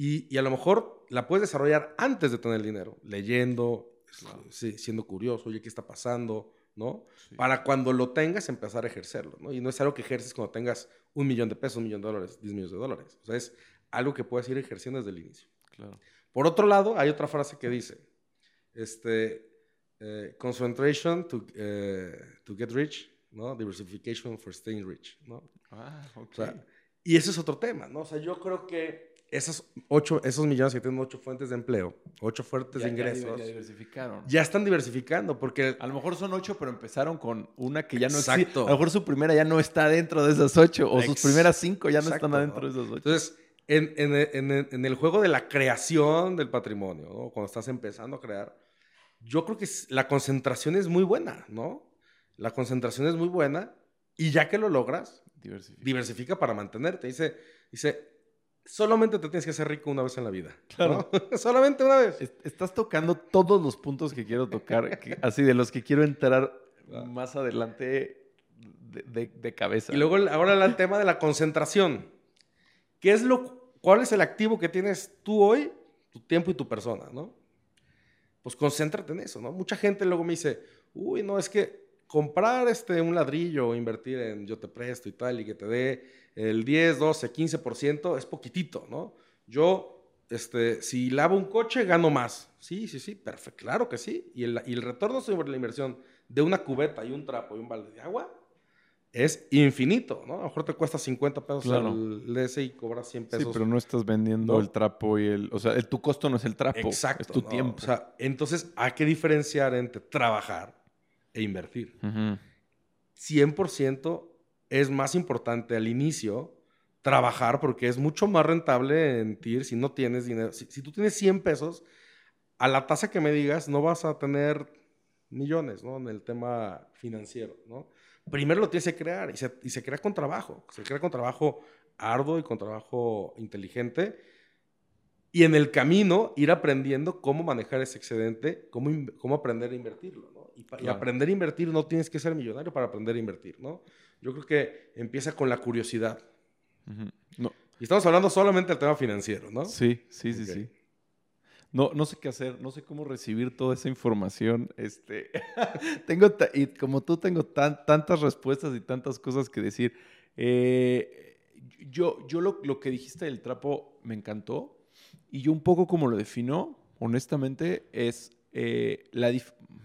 y, y a lo mejor la puedes desarrollar antes de tener el dinero, leyendo, Claro. sí, siendo curioso, oye, ¿qué está pasando? ¿No? Sí. Para cuando lo tengas, empezar a ejercerlo, ¿no? Y no es algo que ejerces cuando tengas un millón de pesos, un millón de dólares, 10 millones de dólares. O sea, es algo que puedes ir ejerciendo desde el inicio. Claro. Por otro lado, hay otra frase que dice, este, eh, concentration to, eh, to get rich, ¿no? Diversification for staying rich, ¿no? Ah, ok. O sea, y ese es otro tema, ¿no? O sea, yo creo que esos, ocho, esos millones que tienen ocho fuentes de empleo, ocho fuentes de Ya- ya diver- ingresos, ya ya, diversificaron. están diversificando porque... A lo mejor son ocho, pero empezaron con una que ya no Exacto. existe. A lo mejor su primera ya no está dentro de esas ocho, o sus Ex- primeras cinco ya no Exacto, están adentro ¿no? de esas ocho. Entonces, en, en- en- en el juego de la creación del patrimonio, ¿no? cuando estás empezando a crear, yo creo que la concentración es muy buena, ¿no? La concentración es muy buena y ya que lo logras, Diversificar. diversifica para mantenerte. Dice, dice, solamente te tienes que hacer rico una vez en la vida. Claro. ¿no? solamente una vez. Es- Estás tocando todos los puntos que quiero tocar, que- así de los que quiero entrar Ah. más adelante de, de- de cabeza. Y luego ahora el tema de la concentración. ¿Qué es lo, ¿Cuál es el activo que tienes tú hoy, tu tiempo y tu persona, no? Pues concéntrate en eso, ¿no? Mucha gente luego me dice, uy, no, es que comprar este, un ladrillo o invertir en yo te presto y tal y que te dé el 10, 12, 15% es poquitito, ¿no? Yo, este, si lavo un coche, gano más. Sí, sí, sí, perfecto, claro que sí. Y el, y el retorno sobre la inversión de una cubeta y un trapo y un balde de agua es infinito, ¿no? A lo mejor te cuesta 50 pesos Claro. el ese y cobras 100 Sí, pesos. pero no estás vendiendo ¿no? el trapo y el... O sea, el- tu costo no es el trapo, Exacto. es tu ¿no? tiempo. O sea, entonces hay que diferenciar entre trabajar e invertir. Ujú. 100% es más importante al inicio trabajar porque es mucho más rentable en TIR si no tienes dinero. Si, si tú tienes 100 pesos, a la tasa que me digas no vas a tener millones, ¿no? En el tema financiero, ¿no? Primero lo tienes que crear y se, y se crea con trabajo. Se crea con trabajo arduo y con trabajo inteligente. Y en el camino ir aprendiendo cómo manejar ese excedente, cómo, cómo aprender a invertirlo, ¿no? Y, aprender a invertir no tienes que ser millonario para aprender a invertir, ¿no? Yo creo que empieza con la curiosidad. No, Y estamos hablando solamente del tema financiero, ¿no? Sí, sí, sí, sí. No, no sé qué hacer, no sé cómo recibir toda esa información. Este, tengo y como tú tengo tan- tantas respuestas y tantas cosas que decir. Eh, yo, yo lo, lo que dijiste del trapo me encantó y yo un poco como lo defino, honestamente, es eh, la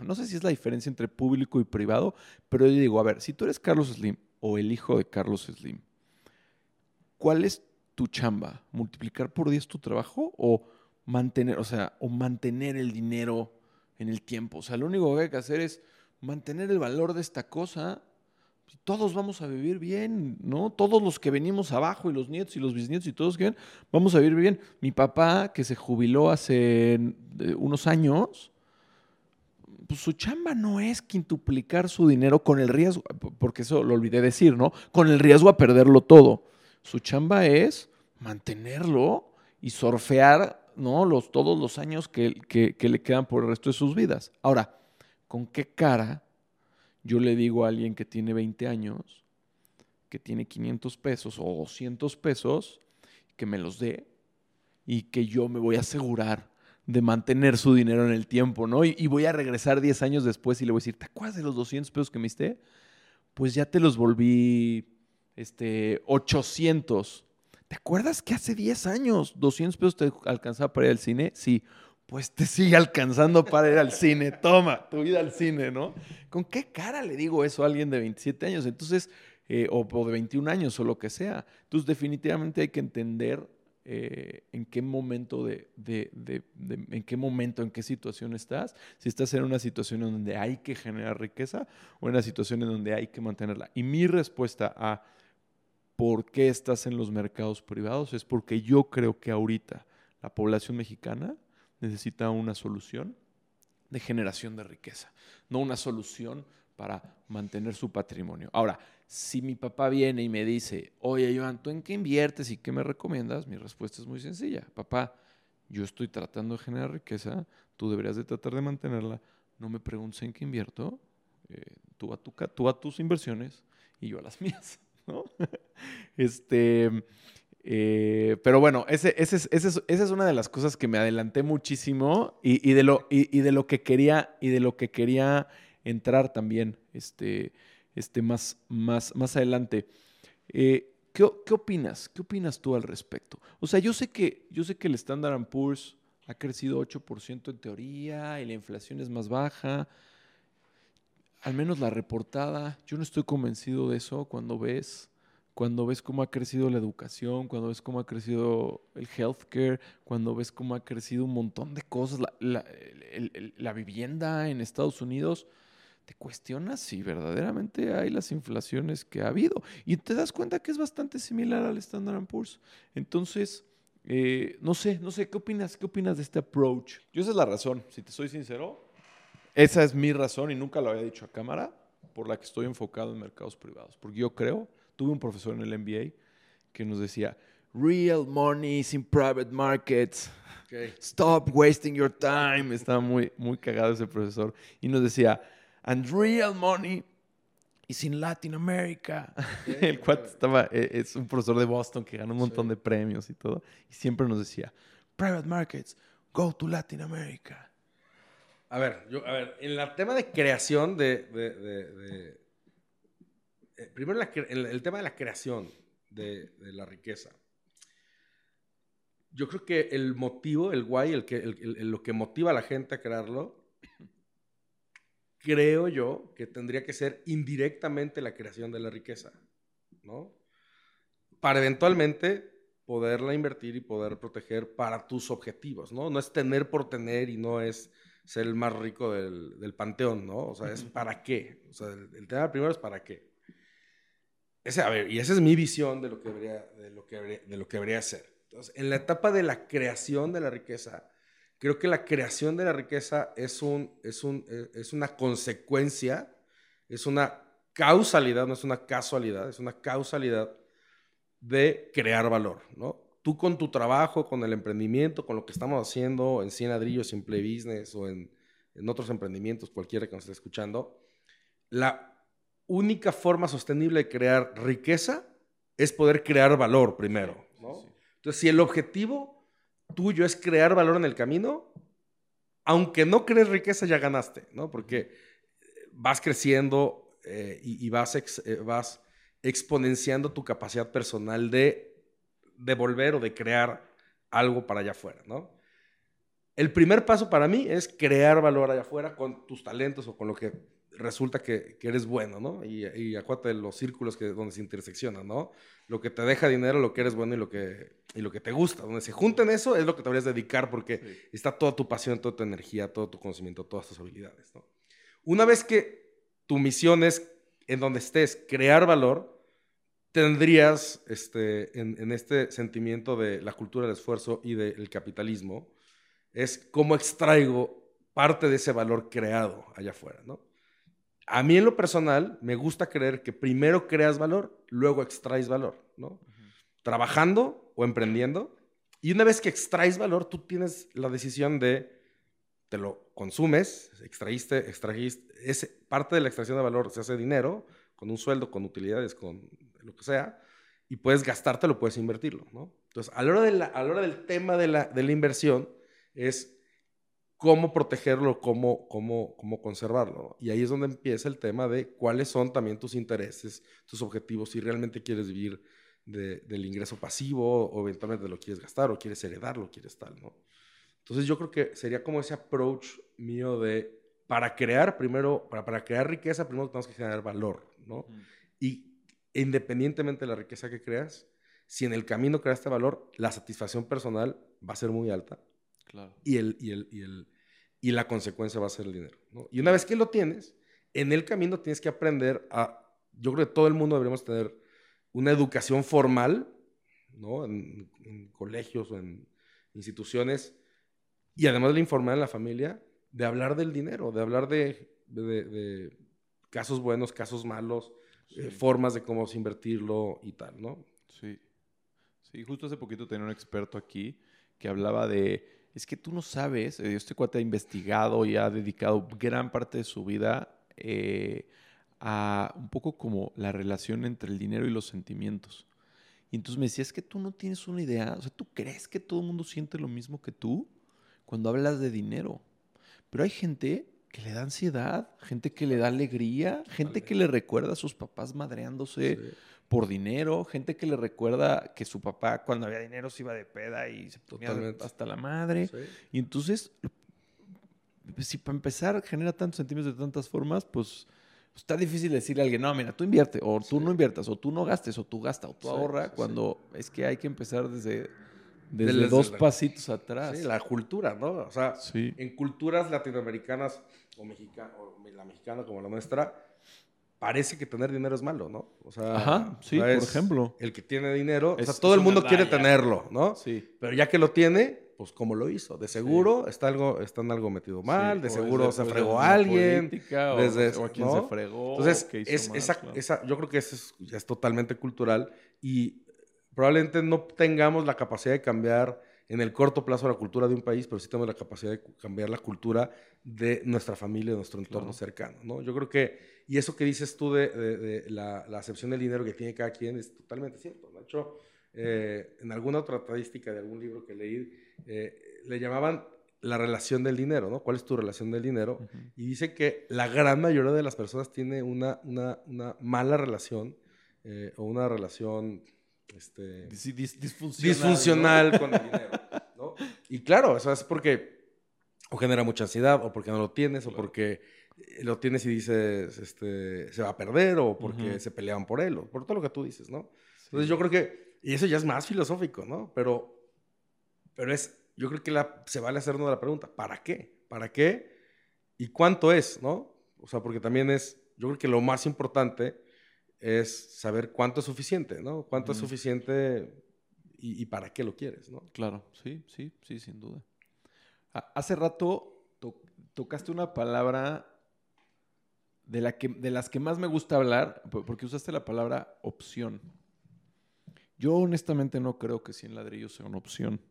no sé si es la diferencia entre público y privado, pero yo digo, a ver, si tú eres Carlos Slim o el hijo de Carlos Slim, ¿cuál es tu chamba? ¿Multiplicar por 10 tu trabajo o mantener, o sea, o mantener el dinero en el tiempo? O sea, lo único que hay que hacer es mantener el valor de esta cosa. Todos vamos a vivir bien, ¿no? Todos los que venimos abajo y los nietos y los bisnietos y todos que ven, vamos a vivir bien. Mi papá, que se jubiló hace eh, unos años, pues su chamba no es quintuplicar su dinero con el riesgo, porque eso lo olvidé decir, ¿no? Con el riesgo a perderlo todo. Su chamba es mantenerlo y surfear, ¿no? Los, todos los años que, que- que le quedan por el resto de sus vidas. Ahora, ¿con qué cara yo le digo a alguien que tiene 20 años, que tiene 500 pesos o 200 pesos, que me los dé y que yo me voy a asegurar de mantener su dinero en el tiempo, ¿no? Y, voy a regresar 10 años después y le voy a decir, ¿te acuerdas de los 200 pesos que me diste? Pues ya te los volví, este, 800. ¿Te acuerdas que hace 10 años 200 pesos te alcanzaba para ir al cine? Sí. Pues te sigue alcanzando para ir al cine. Toma, tu vida al cine, ¿no? ¿Con qué cara le digo eso a alguien de 27 años? Entonces, eh, o, o de 21 años o lo que sea. Entonces, definitivamente hay que entender eh, en qué momento de, en qué momento, en qué situación estás. Si estás en una situación en donde hay que generar riqueza o en una situación en donde hay que mantenerla. Y mi respuesta a por qué estás en los mercados privados es porque yo creo que ahorita la población mexicana necesita una solución de generación de riqueza, no una solución para mantener su patrimonio. Ahora, si mi papá viene y me dice, oye, Joan, ¿tú en qué inviertes y qué me recomiendas? Mi respuesta es muy sencilla. Papá, yo estoy tratando de generar riqueza, tú deberías de tratar de mantenerla. No me preguntes en qué invierto, eh, tú, a tus inversiones y yo a las mías. ¿no? este, eh, pero bueno, esa es una de las cosas que me adelanté muchísimo y, de, lo, y, de lo que quería, y de lo que quería entrar también. Este, este, más, más, más adelante. Eh, ¿qué, opinas? ¿Qué opinas tú al respecto? O sea, yo sé que, yo sé que el Standard Poor's ha crecido 8% en teoría y la inflación es más baja. Al menos la reportada, yo no estoy convencido de eso cuando ves, cuando ves cómo ha crecido la educación, cuando ves cómo ha crecido el healthcare, cuando ves cómo ha crecido un montón de cosas, la, la vivienda en Estados Unidos te cuestionas si verdaderamente hay las inflaciones que ha habido. Y te das cuenta que es bastante similar al Standard Poor's. Entonces, eh, no sé, no sé, ¿qué opinas? ¿Qué opinas de este approach? Yo esa es la razón, si te soy sincero. Esa es mi razón y nunca lo había dicho a cámara por la que estoy enfocado en mercados privados. Porque yo creo, tuve un profesor en el MBA que nos decía, real money is in private markets. Stop wasting your time. Estaba muy, muy cagado ese profesor. Y nos decía, and real money is in Latin America. el cuate estaba, e, es un profesor de Boston que ganó un montón de premios y todo. Y siempre nos decía, private markets, go to Latin America. A ver, yo, a ver, en el tema de creación de... Eh, primero el, tema de la creación de, la riqueza. Yo creo que el motivo, el guay, el que, lo que motiva a la gente a crearlo creo yo que tendría que ser indirectamente la creación de la riqueza, ¿no? Para eventualmente poderla invertir y poder proteger para tus objetivos, ¿no? No es tener por tener y no es ser el más rico del, panteón, ¿no? O sea, es para qué. O sea, el, tema primero es para qué. Ese, a ver, y esa es mi visión de lo que debería, de lo que de lo que debería ser. Entonces, en la etapa de la creación de la riqueza, Creo que la creación de la riqueza es, un, es, un, eh, es una consecuencia, es una causalidad, no es una casualidad, es una causalidad de crear valor, ¿no? Tú con tu trabajo, con el emprendimiento, con lo que estamos haciendo en 100 ladrillos, Simple Business o en, en otros emprendimientos, cualquiera que nos esté escuchando, la única forma sostenible de crear riqueza es poder crear valor primero, ¿no? Entonces, si el objetivo tuyo es crear valor en el camino, aunque no crees riqueza, ya ganaste, ¿no? Porque eh, vas creciendo eh, y, vas, eh, vas exponenciando tu capacidad personal de devolver o de crear algo para allá afuera, ¿no? El primer paso para mí es crear valor allá afuera con tus talentos o con lo que resulta que, eres bueno, ¿no? Y, y acuérdate de los círculos que, donde se interseccionan, ¿no? Lo que te deja dinero, lo que eres bueno y lo que, y lo que te gusta. Donde se junten eso es lo que te deberías dedicar porque está toda tu pasión, toda tu energía, todo tu conocimiento, todas tus habilidades, ¿no? Una vez que tu misión es, en donde estés, crear valor, tendrías este, en, en este sentimiento de la cultura del esfuerzo y del capitalismo, es cómo extraigo parte de ese valor creado allá afuera, ¿no? A mí en lo personal me gusta creer que primero creas valor, luego extraes valor, ¿no? Trabajando o emprendiendo. Y una vez que extraes valor, tú tienes la decisión de, te lo consumes, extraíste, extrajiste, es parte de la extracción de valor se hace dinero, con un sueldo, con utilidades, con lo que sea, y puedes gastártelo, puedes invertirlo, ¿no? Entonces, a la hora, de la, a la hora del tema de la, de la inversión, es cómo protegerlo, cómo, cómo, cómo conservarlo. Y ahí es donde empieza el tema de cuáles son también tus intereses, tus objetivos, si realmente quieres vivir del ingreso pasivo o eventualmente lo quieres gastar o quieres heredarlo, quieres tal, ¿no? Entonces yo creo que sería como ese approach mío de, para crear primero, para, para crear riqueza, primero tenemos que generar valor, ¿no? Y independientemente de la riqueza que creas, si en el camino creaste valor, la satisfacción personal va a ser muy alta. Claro. Y, el, y, el, y, el, y la consecuencia va a ser el dinero. ¿no? Y una vez que lo tienes, en el camino tienes que aprender a... Yo creo que todo el mundo deberíamos tener una educación formal, ¿no? En, en colegios o en instituciones, y además de la informal en la familia, de hablar del dinero, de hablar de, de, de casos buenos, casos malos, Sí. eh, formas de cómo invertirlo y tal, ¿no? Sí. Sí, justo hace poquito tenía un experto aquí que hablaba de, es que tú no sabes, este cuate ha investigado y ha dedicado gran parte de su vida eh, a un poco como la relación entre el dinero y los sentimientos. Y entonces me decía, es que tú no tienes una idea, o sea, tú crees que todo el mundo siente lo mismo que tú cuando hablas de dinero. Pero hay gente que le da ansiedad, gente que le da alegría, gente que le recuerda a sus papás madreándose Sí. por dinero, gente que le recuerda que su papá cuando había dinero se iba de peda y se ponía hasta la madre. Sí. Y entonces, si para empezar genera tantos sentimientos de tantas formas, pues está difícil decirle a alguien, no, mira, tú invierte, o tú Sí. no inviertas, o tú no gastes, o tú gasta, o tú ahorra, cuando es que hay que empezar desde, desde Desde dos la- pasitos atrás. Sí, la cultura, ¿no? O sea, Sí. en culturas latinoamericanas o, mexica- o la mexicana como la nuestra, parece que tener dinero es malo, ¿no? O sea, Ajá, sí, o por ejemplo. El que tiene dinero, o Es- sea, todo el mundo quiere tenerlo, ¿no? Sí. Pero ya que lo tiene, pues como lo hizo. De seguro está, algo, está en algo metido mal, Sí, de o seguro desde- se o fregó a alguien. política, o- desde- o, a quien ¿no? se fregó. Entonces, o es, mal, esa, claro. esa- yo creo que eso es, ya es totalmente cultural y probablemente no tengamos la capacidad de cambiar en el corto plazo la cultura de un país, pero sí tenemos la capacidad de cambiar la cultura de nuestra familia, de nuestro entorno Claro. cercano, ¿no? Yo creo que, y eso que dices tú de, de- de la, la acepción del dinero que tiene cada quien es totalmente cierto. De hecho, eh, en alguna otra estadística de algún libro que leí, eh, le llamaban la relación del dinero, ¿no? ¿Cuál es tu relación del dinero? Ujú. Y dice que la gran mayoría de las personas tiene una, una, una mala relación eh, o una relación este, Dis- dis- disfuncional. disfuncional con el dinero. ¿no? Y claro, eso es porque o genera mucha ansiedad, o porque no lo tienes, o porque eh, lo tienes y dices este, se va a perder, o porque se peleaban por él, o por todo lo que tú dices, ¿no? ¿no? Entonces yo creo que, y eso ya es más filosófico, ¿no? Pero, pero es, yo creo que la, se vale hacernos la pregunta, ¿para qué? ¿Para qué? ¿Y cuánto es, no? O sea, porque también es, yo creo que lo más importante es saber cuánto es suficiente, ¿no? Cuánto es suficiente y, y para qué lo quieres, ¿no? Claro, sí, sí, sí, sin duda. Ha- Hace rato to- tocaste una palabra de, la que, de las que más me gusta hablar, po- porque usaste la palabra opción. Yo honestamente no creo que 100 ladrillos sea una opción.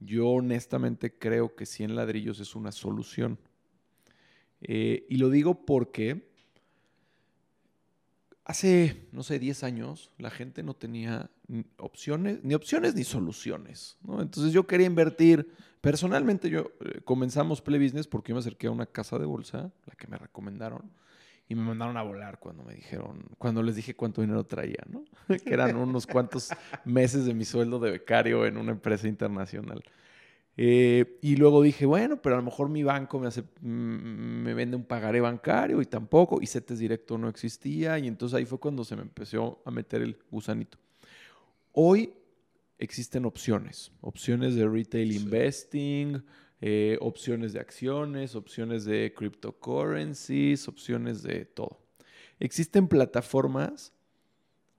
Yo honestamente creo que 100 ladrillos es una solución. Eh, y lo digo porque hace, no sé, 10 años la gente no tenía opciones, ni opciones ni soluciones. Entonces yo quería invertir. Personalmente yo eh, comenzamos Play Business porque yo me acerqué a una casa de bolsa, la que me recomendaron, y me mandaron a volar cuando me dijeron, cuando les dije cuánto dinero traía, que eran unos cuantos meses de mi sueldo de becario en una empresa internacional. Eh, y luego dije, bueno, pero a lo mejor mi banco me, hace, mm, me vende un pagaré bancario y tampoco, y CETES directo no existía, y entonces ahí fue cuando se me empezó a meter el gusanito. Hoy existen opciones, opciones de retail Sí. investing, eh, opciones de acciones, opciones de cryptocurrencies, opciones de todo. Existen plataformas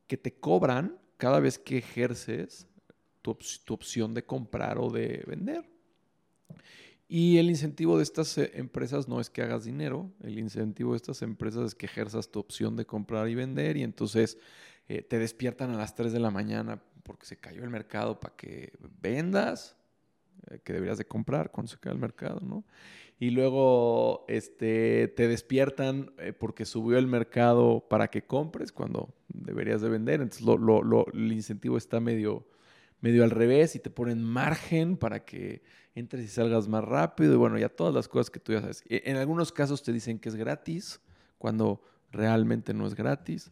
que te cobran cada vez que ejerces tu, op- tu opción de comprar o de vender. Y el incentivo de estas eh, empresas no es que hagas dinero, el incentivo de estas empresas es que ejerzas tu opción de comprar y vender y entonces eh, te despiertan a las 3 de la mañana porque se cayó el mercado para que vendas, eh, que deberías de comprar cuando se cae el mercado, ¿no? Y luego este, te despiertan porque subió el mercado para que compres cuando deberías de vender. Entonces lo- lo- el incentivo está medio, medio al revés y te ponen margen para que entres y salgas más rápido. Y bueno, ya todas las cosas que tú ya sabes. E- En algunos casos te dicen que es gratis cuando realmente no es gratis.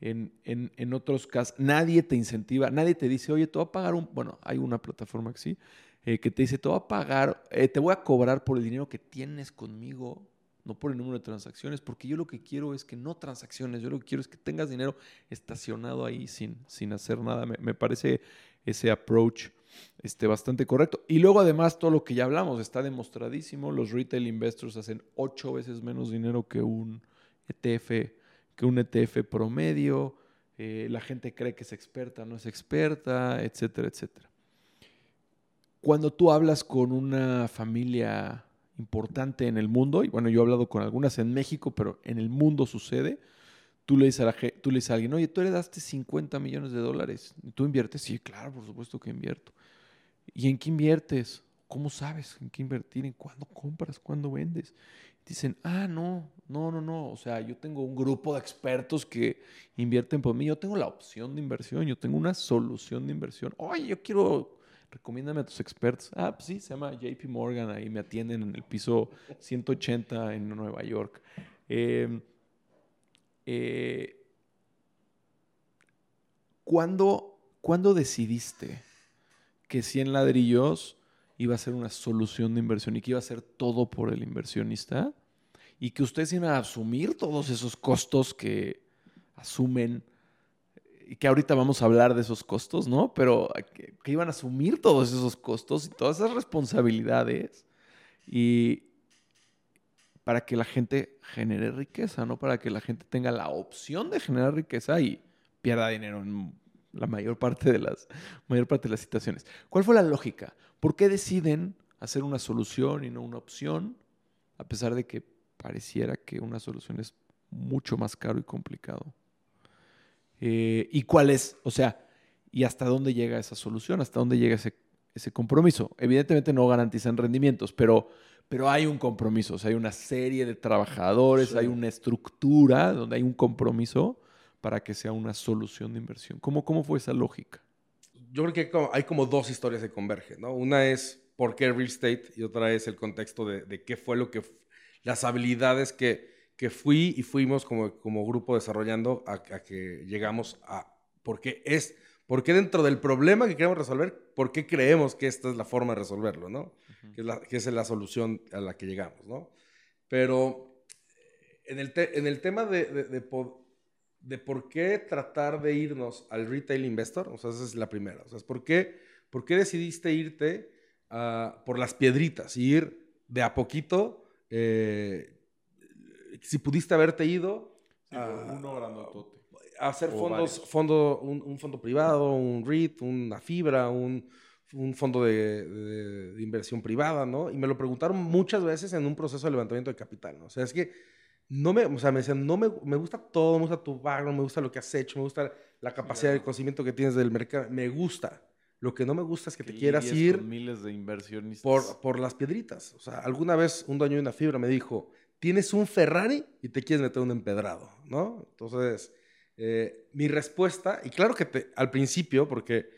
En, en- en otros casos, nadie te incentiva, nadie te dice, oye, te voy a pagar un... Bueno, hay una plataforma que sí, eh, que te dice, te voy a pagar, eh, te voy a cobrar por el dinero que tienes conmigo no por el número de transacciones, porque yo lo que quiero es que no transacciones, yo lo que quiero es que tengas dinero estacionado ahí sin, sin hacer nada. Me, me parece ese approach este, bastante correcto. Y luego además todo lo que ya hablamos está demostradísimo, los retail investors hacen ocho veces menos dinero que un ETF, que un ETF promedio, eh, la gente cree que es experta, no es experta, etcétera, etcétera. Cuando tú hablas con una familia importante en el mundo, y bueno, yo he hablado con algunas en México, pero en el mundo sucede, tú le dices a, la, tú le dices a alguien, oye, tú heredaste 50 millones de dólares, ¿tú inviertes? Sí, claro, por supuesto que invierto. ¿Y en qué inviertes? ¿Cómo sabes en qué invertir? ¿En cuándo compras? ¿Cuándo vendes? Dicen, ah, no, no, no, no. O sea, yo tengo un grupo de expertos que invierten por mí. Yo tengo la opción de inversión, yo tengo una solución de inversión. Oye, yo quiero recomiéndame a tus expertos. Ah, pues sí, se llama JP Morgan, ahí me atienden en el piso 180 en Nueva York. Em, eh, ¿cuándo, ¿Cuándo decidiste que 100 ladrillos iba a ser una solución de inversión y que iba a ser todo por el inversionista? Y que ustedes iban a asumir todos esos costos que asumen y que ahorita vamos a hablar de esos costos, ¿no? Pero que, iban a asumir todos esos costos y todas esas responsabilidades y para que la gente genere riqueza, ¿no? Para que la gente tenga la opción de generar riqueza y pierda dinero en la mayor parte de las, mayor parte de las situaciones. ¿Cuál fue la lógica? ¿Por qué deciden hacer una solución y no una opción? A pesar de que pareciera que una solución es mucho más caro y complicado. Eh, y cuál es, o sea, y hasta dónde llega esa solución, hasta dónde llega ese, ese compromiso. Evidentemente no garantizan rendimientos, pero, pero hay un compromiso, o sea, hay una serie de trabajadores, hay una estructura donde hay un compromiso para que sea una solución de inversión. ¿Cómo, cómo fue esa lógica? Yo creo que hay como dos historias que convergen, ¿no? Una es por qué real estate y otra es el contexto de, de qué fue lo que, las habilidades que, que fui y fuimos como, como grupo desarrollando a, que llegamos a por qué es, por qué dentro del problema que queremos resolver, por qué creemos que esta es la forma de resolverlo, ¿no? Que, es la, que, es la, solución a la que llegamos, ¿no? Pero en el, en el tema de, de, de, de, por qué tratar de irnos al retail investor, o sea, esa es la primera, o sea, ¿por qué, por qué decidiste irte por las piedritas y ir de a poquito eh, si pudiste haberte ido a, hacer fondos, fondo, un, fondo privado, un REIT, una fibra, un, un fondo de, inversión privada, ¿no? Y me lo preguntaron muchas veces en un proceso de levantamiento de capital, ¿no? O sea, es que no me, o sea, me decían, no me, me gusta todo, me gusta tu background, me gusta lo que has hecho, me gusta la capacidad de conocimiento que tienes del mercado, me gusta. Lo que no me gusta es que, te quieras ir miles de inversionistas. Por, por las piedritas. O sea, alguna vez un dueño de una fibra me dijo, tienes un Ferrari y te quieres meter un empedrado, ¿no? Entonces, eh, mi respuesta, y claro que te, al principio, porque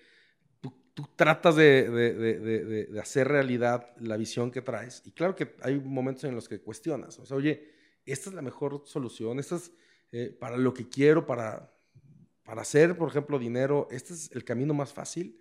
tú, tratas de, de, de, hacer realidad la visión que traes, y claro que hay momentos en los que cuestionas, o sea, oye, esta es la mejor solución, esta es eh, para lo que quiero, para, para hacer, por ejemplo, dinero, este es el camino más fácil,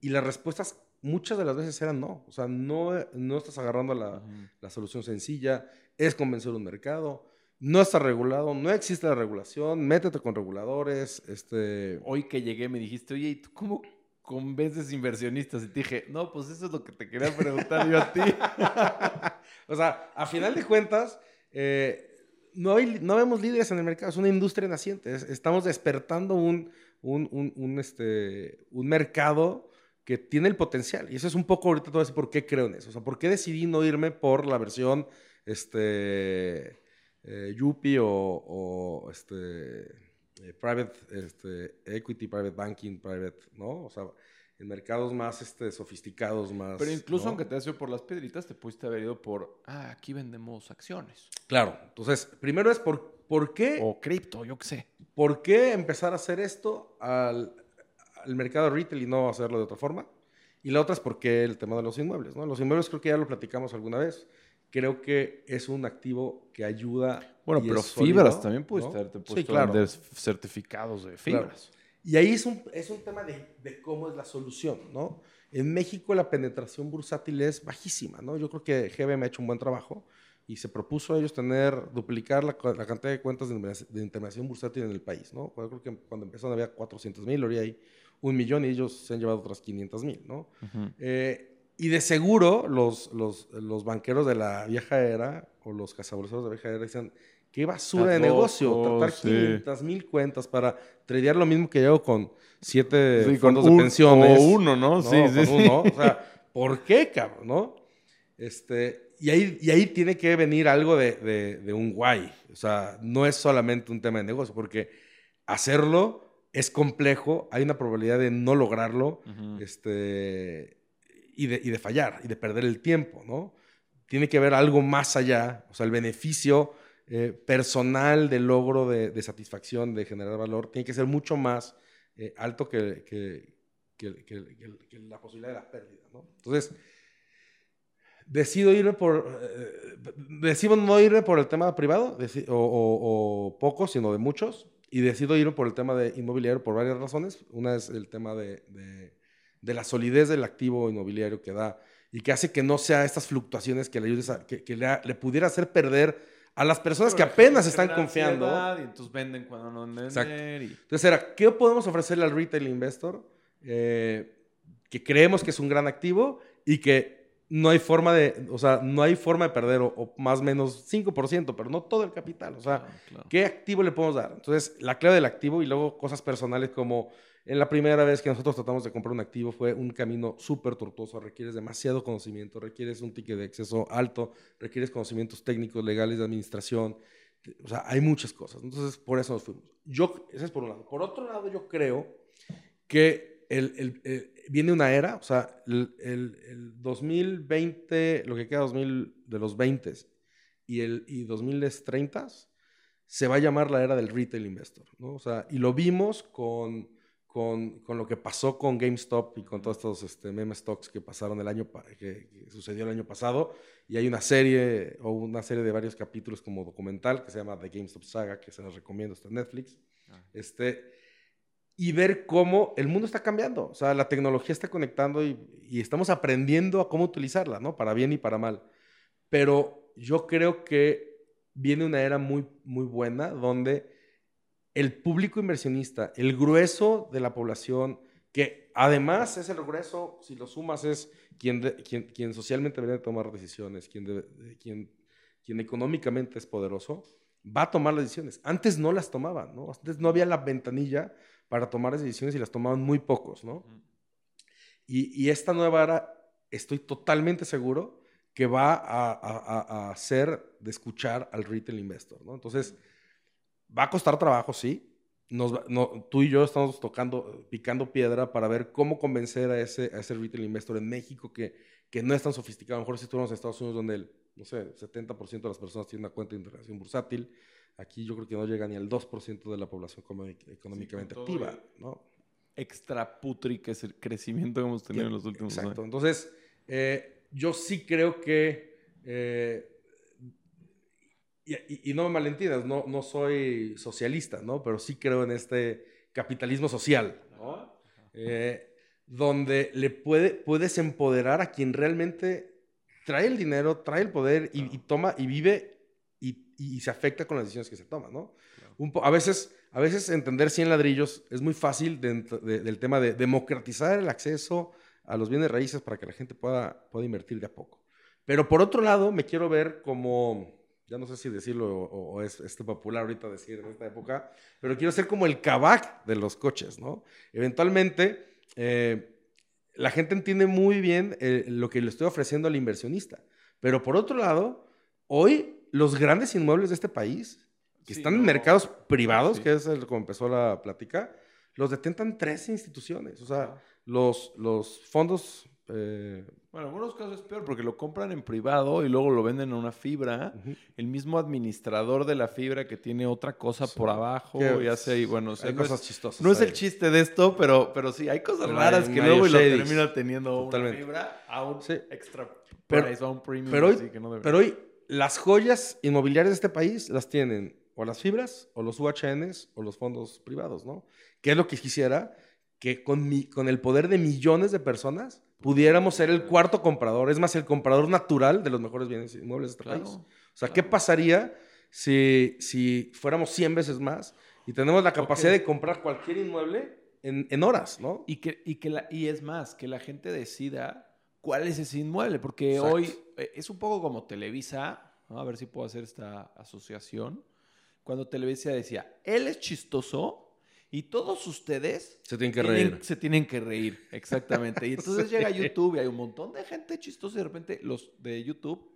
y las respuestas muchas de las veces eran no, o sea, no, no estás agarrando la, la solución sencilla, es convencer un mercado. No está regulado, no existe la regulación, métete con reguladores. Este... Hoy que llegué me dijiste, oye, ¿y tú cómo convences inversionistas? Y te dije, no, pues eso es lo que te quería preguntar yo a ti. o sea, a final de cuentas, eh, no, hay, no vemos líderes en el mercado, es una industria naciente. estamos despertando un, un, un, este, un mercado que tiene el potencial. Y eso es un poco ahorita todo decir por qué creo en eso. O sea, por qué decidí no irme por la versión este, eh, Yupi o, este, eh, private este, equity, private banking, private, ¿no? O sea, en mercados más este, sofisticados, más... Pero incluso aunque te has ido por las piedritas, te pudiste haber ido por, ah, aquí vendemos acciones. Claro. Entonces, primero es por, ¿por qué... O cripto, yo qué sé. ¿Por qué empezar a hacer esto al, al mercado retail y no hacerlo de otra forma? Y la otra es por qué el tema de los inmuebles, ¿no? Los inmuebles creo que ya lo platicamos alguna vez creo que es un activo que ayuda. Bueno, pero fibras también puedes estar, te puedes sí, certificados de fibras. Y ahí es un, es un tema de, de, cómo es la solución, ¿no? En México la penetración bursátil es bajísima, ¿no? Yo creo que GBM ha hecho un buen trabajo. y se propuso a ellos tener, duplicar la, la cantidad de cuentas de, de intermediación bursátil en el país, ¿no? Yo creo que cuando empezaron había 400 mil, ahora hay un millón y ellos se han llevado otras 500 mil, ¿no? Ujú. Eh, y de seguro los, los, los banqueros de la vieja era o los cazadores de la vieja era dicen, qué basura de negocio, tratar sí. 500 mil cuentas para tradear lo mismo que yo con siete Sí, con fondos un- de pensiones. O uno, ¿no? No, sí, sí, sí. uno. O sea, ¿por qué, cabrón? ¿No? Este, y, ahí, y ahí tiene que venir algo de, de- de un guay. O sea, no es solamente un tema de negocio, porque hacerlo es complejo, hay una probabilidad de no lograrlo este, y, de, y de fallar y de perder el tiempo, ¿no? Tiene que haber algo más allá, o sea, el beneficio eh, personal del logro de, de satisfacción, de generar valor, tiene que ser mucho más eh, alto que, la posibilidad de la pérdida, ¿no? Entonces, decido irme por, eh, decido no irme por el tema privado, o, o- o poco, sino de muchos, y decido irme por el tema de inmobiliario por varias razones. Una es el tema de, de- de la solidez del activo inmobiliario que da y que hace que no sea estas fluctuaciones que le pudiera hacer perder a las personas que Pero apenas están confiando. Y entonces venden cuando no Exacto. Y... Entonces era, ¿qué podemos ofrecerle al retail investor eh, que creemos que es un gran activo y que no hay forma de, o sea, no hay forma de perder o, o más o menos 5%, pero no todo el capital, o sea, Claro, claro. ¿qué activo le podemos dar? Entonces, la clave del activo y luego cosas personales como en la primera vez que nosotros tratamos de comprar un activo fue un camino súper tortuoso, requieres demasiado conocimiento, requieres un ticket de acceso alto, requieres conocimientos técnicos, legales, de administración, o sea, hay muchas cosas. Entonces, por eso nos fuimos. Yo, ese es por un lado. Por otro lado, yo creo que el, el- el- viene una era, o sea, el, el- el 2020, lo que queda 2000, de los 20 y el y 2030 se va a llamar la era del retail investor, ¿no? O sea, y lo vimos con, con, con lo que pasó con GameStop y con todos estos este, meme stocks que pasaron el año, que, que sucedió el año pasado, y hay una serie o una serie de varios capítulos como documental que se llama The GameStop Saga, que se los recomiendo, está en Netflix, Ah. este, y ver cómo el mundo está cambiando, o sea, la tecnología está conectando y, y estamos aprendiendo a cómo utilizarla, ¿no? Para bien y para mal. Pero yo creo que viene una era muy, muy buena donde el público inversionista, el grueso de la población, que además es el grueso, si lo sumas, es quien, de- quien, quien socialmente debería tomar decisiones, quien, de- quien, quien económicamente es poderoso, va a tomar las decisiones. Antes no las tomaban, ¿no? Antes no había la ventanilla para tomar las decisiones y las tomaban muy pocos, ¿no? Y, y esta nueva era, estoy totalmente seguro que va a, a, a- a hacer de escuchar al retail investor, ¿no? Entonces, va a costar trabajo, sí. Nos no, tú y yo estamos tocando, picando piedra para ver cómo convencer a ese, a ese retail investor en México que, que no es tan sofisticado. A lo mejor si estuviéramos en Estados Unidos donde el, no sé, 70% de las personas tienen una cuenta de integración bursátil, aquí yo creo que no llega ni al 2% de la población económic- económicamente todo activa, ¿no? Extra putri que es el crecimiento que hemos tenido en los últimos Exacto. años. Entonces, eh, yo sí creo que. eh, y, y- y no me malentiendas, no, no soy socialista, ¿no? Pero sí creo en este capitalismo social, ¿no? Eh, donde le puede, puedes empoderar a quien realmente trae el dinero, trae el poder y, y toma y vive y, se afecta con las decisiones que se toman, ¿no? Un a, veces, a veces entender 100 ladrillos es muy fácil de- del tema de democratizar el acceso a los bienes raíces para que la gente pueda, pueda invertir de a poco. Pero por otro lado, me quiero ver como, ya no sé si decirlo o, o es este popular ahorita decir en esta época, pero quiero ser como el cabac de los coches, ¿no? Eventualmente, eh, la gente entiende muy bien eh, lo que le estoy ofreciendo al inversionista. Pero por otro lado, hoy los grandes inmuebles de este país, que Sí, están en mercados privados, Sí. que es el- como empezó la plática, los detentan tres instituciones. O sea, los, los fondos... eh, Bueno, en algunos casos es peor porque lo compran en privado y luego lo venden en una fibra. El mismo administrador de la fibra que tiene otra cosa Sí. por abajo Que- y hace ahí, bueno, o sea, hay no, cosas es, chistosas. no es el chiste de esto, pero, pero sí, hay cosas Pero raras hay que luego y lo termina teniendo Totalmente. una fibra a un Sí. extra Pero- price, a un premium pero hoy- que no. Pero hoy las joyas inmobiliarias de este país las tienen o las fibras, o los UHNs, o los fondos privados, ¿no? ¿Qué es lo que quisiera? Que con, mi, con el poder de millones de personas pudiéramos ser el cuarto comprador, es más, el comprador natural de los mejores bienes inmuebles de este Claro. O sea, ¿qué pasaría si, si fuéramos 100 veces más y tenemos la capacidad de comprar cualquier inmueble en, en horas, ¿no? Y, que, y, que la- y es más, que la gente decida cuál es ese inmueble, porque Exacto. hoy eh, es un poco como Televisa, ¿no? a ver si puedo hacer esta asociación, cuando Televisa decía, él es chistoso y todos ustedes Se tienen que tienen- reír. se tienen que reír, exactamente. Y entonces Sí. llega YouTube y hay un montón de gente chistosa y de repente los de YouTube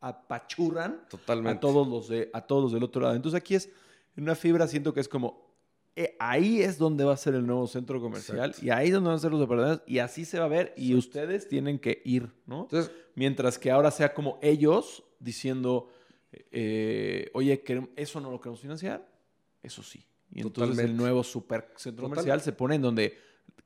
apachurran Totalmente. a todos los de a todos los del otro lado. Entonces aquí es una fibra siento que es como eh, ahí es donde va a ser el nuevo centro comercial Exacto. y ahí es donde van a ser los departamentos y así se va a ver y ustedes tienen que ir, ¿no? Entonces, Mientras que ahora sea como ellos diciendo, eh, oye, querem- eso no lo queremos financiar, eso sí. Y entonces Totalmente. el nuevo super centro comercial se pone en donde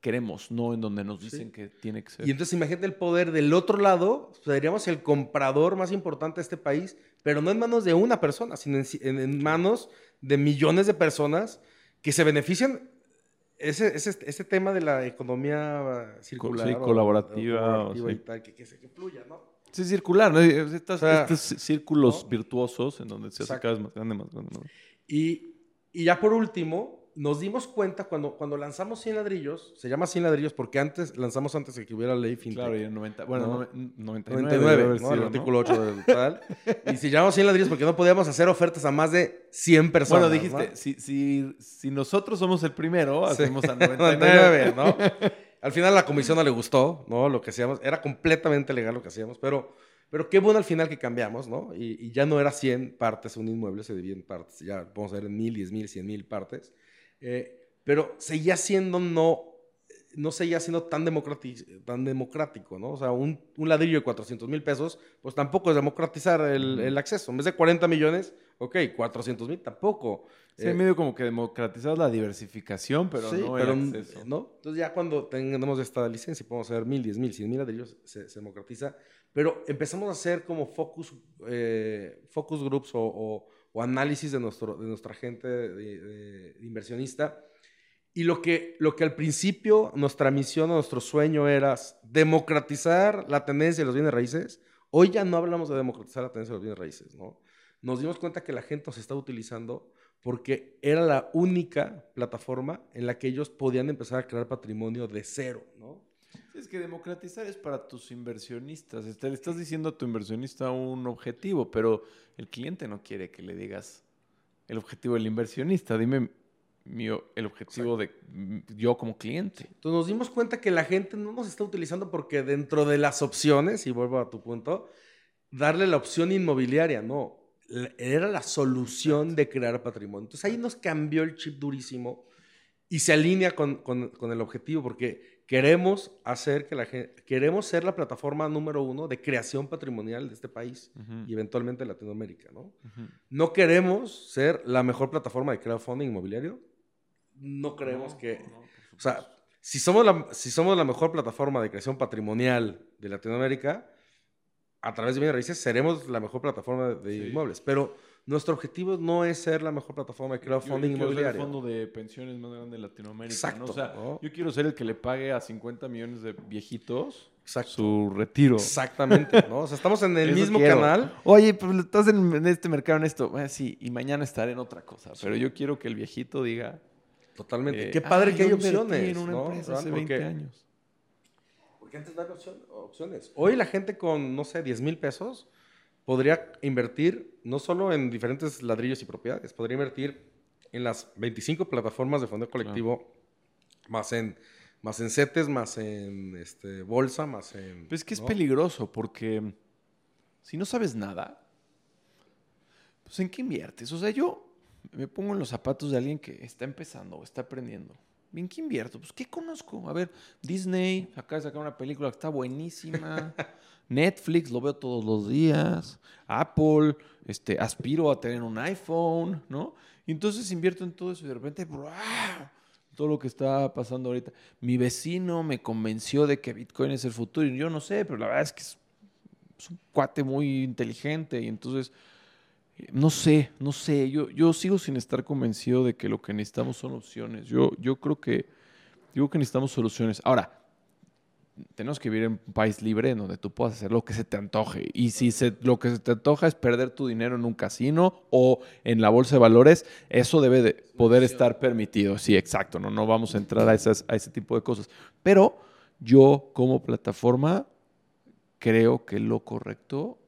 queremos, no en donde nos dicen Sí. que tiene que ser. Y entonces imagínate el poder del otro lado, seríamos el comprador más importante de este país, pero no en manos de una persona, sino en, en- manos de millones de personas que se benefician. Ese, ese, ese tema de la economía circular. sí, o- colaborativa, o colaborativa o y sí. tal, que, que se que fluya, ¿no? Sí, circular, ¿no? Estas- sea, estos círculos ¿no? virtuosos en donde se hace cada vez más grande. más grande. Y, y ya por último, nos dimos cuenta cuando, cuando lanzamos 100 ladrillos, se llama 100 ladrillos porque antes lanzamos antes de que hubiera la ley fintech. Claro, y en 90, bueno, ¿No? noven- 99, 99, debe haber ¿no? el artículo 8 del tal. Y si llamamos 100 ladrillos porque no podíamos hacer ofertas a más de 100 personas. Bueno, dijiste, ¿no? si, si, si nosotros somos el primero, Sí. hacemos a 99. 99, ¿no? Al final la comisión no le gustó, ¿no? Lo que hacíamos. Era completamente legal lo que hacíamos, pero, pero qué bueno al final que cambiamos, ¿no? Y, y ya no era 100 partes un inmueble, se divide en partes. Ya vamos a ver en mil, diez mil, cien mil partes. Eh, pero seguía siendo no, no seguía siendo tan, tan democrático, ¿no? O sea, un, un ladrillo de 400 mil pesos, pues tampoco es democratizar el, el acceso. En vez de 40 millones, ok, 400 mil tampoco. Sí, Eh, medio como que democratizar la diversificación, pero sí, no pero, el acceso. ¿no? Entonces ya cuando tengamos esta licencia y podemos hacer mil, diez mil, cien mil ladrillos, se, se democratiza. Pero empezamos a hacer como focus, eh, focus groups o, o- o análisis de, nuestro, de nuestra gente de, de- de inversionista. Y lo que, lo que al principio nuestra misión o nuestro sueño era democratizar la tendencia de los bienes raíces, hoy ya no hablamos de democratizar la tendencia de los bienes raíces, ¿no? Nos dimos cuenta que la gente nos está utilizando porque era la única plataforma en la que ellos podían empezar a crear patrimonio de cero, ¿no? Es que democratizar es para tus inversionistas. Este, Le estás diciendo a tu inversionista un objetivo, pero el cliente no quiere que le digas el objetivo del inversionista. Dime mi el objetivo de yo como cliente. Entonces nos dimos cuenta que la gente no nos está utilizando porque dentro de las opciones, y vuelvo a tu punto, darle la opción inmobiliaria, no. Era la solución de crear patrimonio. Entonces ahí nos cambió el chip durísimo y se alinea con, con- con el objetivo porque queremos hacer que la gente, queremos ser la plataforma número uno de creación patrimonial de este país Ujú, y eventualmente Latinoamérica, ¿no? ujú. No queremos ser la mejor plataforma de crowdfunding inmobiliario. No creemos No, que... no, O sea, si somos, la, si somos la mejor plataforma de creación patrimonial de Latinoamérica, a través de bienes raíces seremos la mejor plataforma de, de Sí. inmuebles. Pero nuestro objetivo no es ser la mejor plataforma de Yo- crowdfunding yo quiero ser el inmobiliario. fondo de pensiones más grande de Latinoamérica. Exacto, ¿no? O sea, ¿no? yo quiero ser el que le pague a 50 millones de viejitos Exacto. su retiro. Exactamente, ¿no? O sea, estamos en el Eso mismo quiero. canal. Oye, pues estás en, en este mercado en esto. Bueno, sí, y mañana estaré en otra cosa. Pero yo quiero que el viejito diga. Totalmente. eh, Qué padre "Ay, que hay yo opciones. en una ¿no? empresa hace 20 Porque- años. Porque antes no había opciones. Hoy la gente con, no sé, 10 mil pesos podría invertir no solo en diferentes ladrillos y propiedades, podría invertir en las 25 plataformas de fondo colectivo, más en más en CETES, más en este, bolsa, más en... Pues es que es ¿no? peligroso porque si no sabes nada, pues ¿en qué inviertes? O sea, yo me pongo en los zapatos de alguien que está empezando o está aprendiendo. ¿En qué invierto? Pues ¿qué conozco? A ver, Disney acaba de sacar una película que está buenísima. Netflix lo veo todos los días. Apple, este, aspiro a tener un iPhone, ¿no? Y entonces invierto en todo eso y de repente, ¡buah! todo lo que está pasando ahorita. Mi vecino me convenció de que Bitcoin es el futuro y yo no sé, pero la verdad es que es, es un cuate muy inteligente y entonces, no sé, no sé, yo, yo sigo sin estar convencido de que lo que necesitamos son opciones. Yo, yo creo que, creo que necesitamos soluciones. Ahora, tenemos que vivir en un país libre en donde tú puedas hacer lo que se te antoje. Y si se, lo que se te antoja es perder tu dinero en un casino o en la bolsa de valores, eso debe de poder estar permitido. Sí, exacto, no, no vamos a entrar a, esas, a ese tipo de cosas. Pero yo como plataforma creo que lo correcto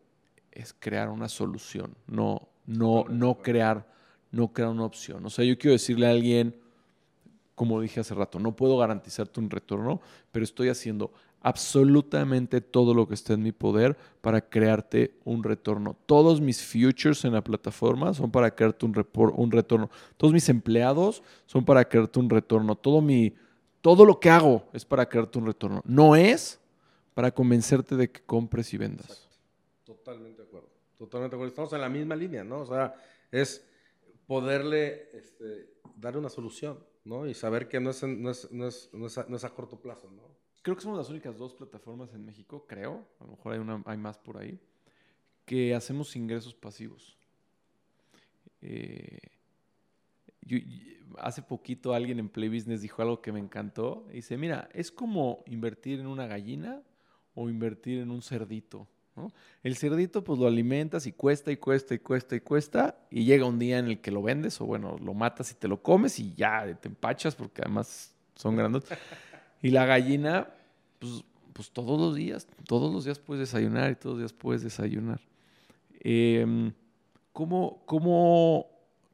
es crear una solución, no, no, no crear, no crear una opción. O sea, yo quiero decirle a alguien, como dije hace rato, no puedo garantizarte un retorno, pero estoy haciendo absolutamente todo lo que está en mi poder para crearte un retorno. Todos mis futures en la plataforma son para crearte un, un retorno. Todos mis empleados son para crearte un retorno. Todo, mi, todo lo que hago es para crearte un retorno. No es para convencerte de que compres y vendas. Totalmente de acuerdo. Totalmente de acuerdo. Estamos en la misma línea, ¿no? O sea, es poderle este, dar una solución, ¿no? Y saber que no es, no es, no es, no es, a, corto plazo, ¿no? Creo que somos las únicas dos plataformas en México, creo, a lo mejor hay, una, hay más por ahí, que hacemos ingresos pasivos. Eh, yo, hace poquito alguien en Play Business dijo algo que me encantó. Dice, mira, es como invertir en una gallina o invertir en un cerdito. El cerdito pues lo alimentas y cuesta y cuesta y cuesta y cuesta y llega un día en el que lo vendes o bueno, lo matas y te lo comes y ya te empachas porque además son grandes. Y la gallina, pues, pues todos los días, todos los días puedes desayunar y todos los días puedes desayunar. Eh, ¿cómo, cómo,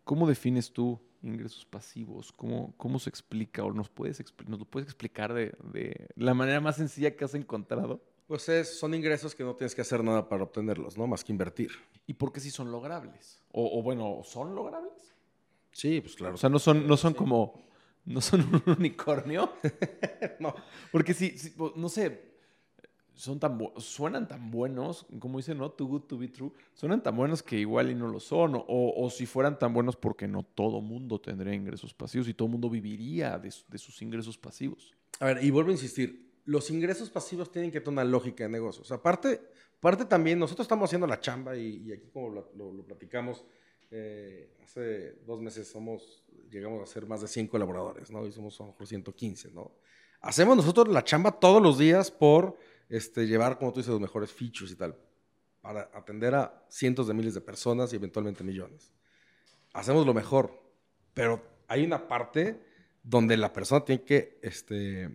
cómo defines tú ingresos pasivos? ¿Cómo, cómo se explica o nos, puedes, nos lo puedes explicar de, de la manera más sencilla que has encontrado? Pues es, son ingresos que no tienes que hacer nada para obtenerlos, ¿no? Más que invertir. ¿Y por qué si son logrables? O, o bueno, ¿son logrables? Sí, pues claro. O sea, no son, no son como, no son un unicornio. no. Porque si, si, no sé, son tan suenan tan buenos, como dicen, ¿no? Too good to be true. Suenan tan buenos que igual y no lo son. O, o si fueran tan buenos porque no todo mundo tendría ingresos pasivos y todo mundo viviría de, de sus ingresos pasivos. A ver, y vuelvo a insistir, los ingresos pasivos tienen que tener una lógica de negocios. Aparte, aparte también, nosotros estamos haciendo la chamba y, aquí como lo, platicamos, eh, hace dos meses somos, llegamos a ser más de 100 colaboradores, ¿no? Y somos a lo mejor 115, ¿no? Hacemos nosotros la chamba todos los días por este, llevar, como tú dices, los mejores features y tal, para atender a cientos de miles de personas y eventualmente millones. Hacemos lo mejor, pero hay una parte donde la persona tiene que, este,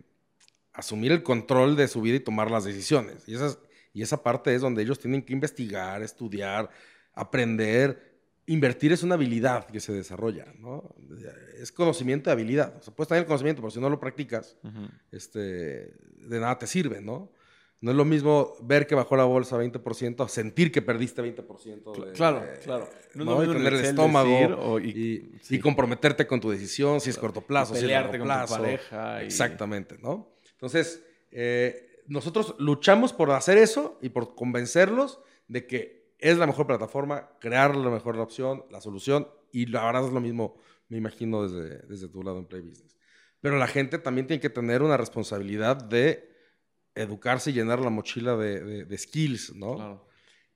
asumir el control de su vida y tomar las decisiones. Y, esas, y esa parte es donde ellos tienen que investigar, estudiar, aprender. Invertir es una habilidad que se desarrolla, ¿no? Es conocimiento de habilidad. O sea, puedes tener el conocimiento, pero si no lo practicas, uh -huh. este, de nada te sirve, ¿no? No es lo mismo ver que bajó la bolsa 20% a sentir que perdiste 20%. De, claro, claro. No, ¿no? Y tener el estómago o, y, y, sí. y, comprometerte con tu decisión, si es corto plazo, si es largo plazo. Con tu pareja Exactamente, ¿no? Entonces, eh, nosotros luchamos por hacer eso y por convencerlos de que es la mejor plataforma, crear la mejor opción, la solución, y la verdad es lo mismo, me imagino, desde, desde tu lado en Play Business. Pero la gente también tiene que tener una responsabilidad de educarse y llenar la mochila de, de, de skills, ¿no? Claro.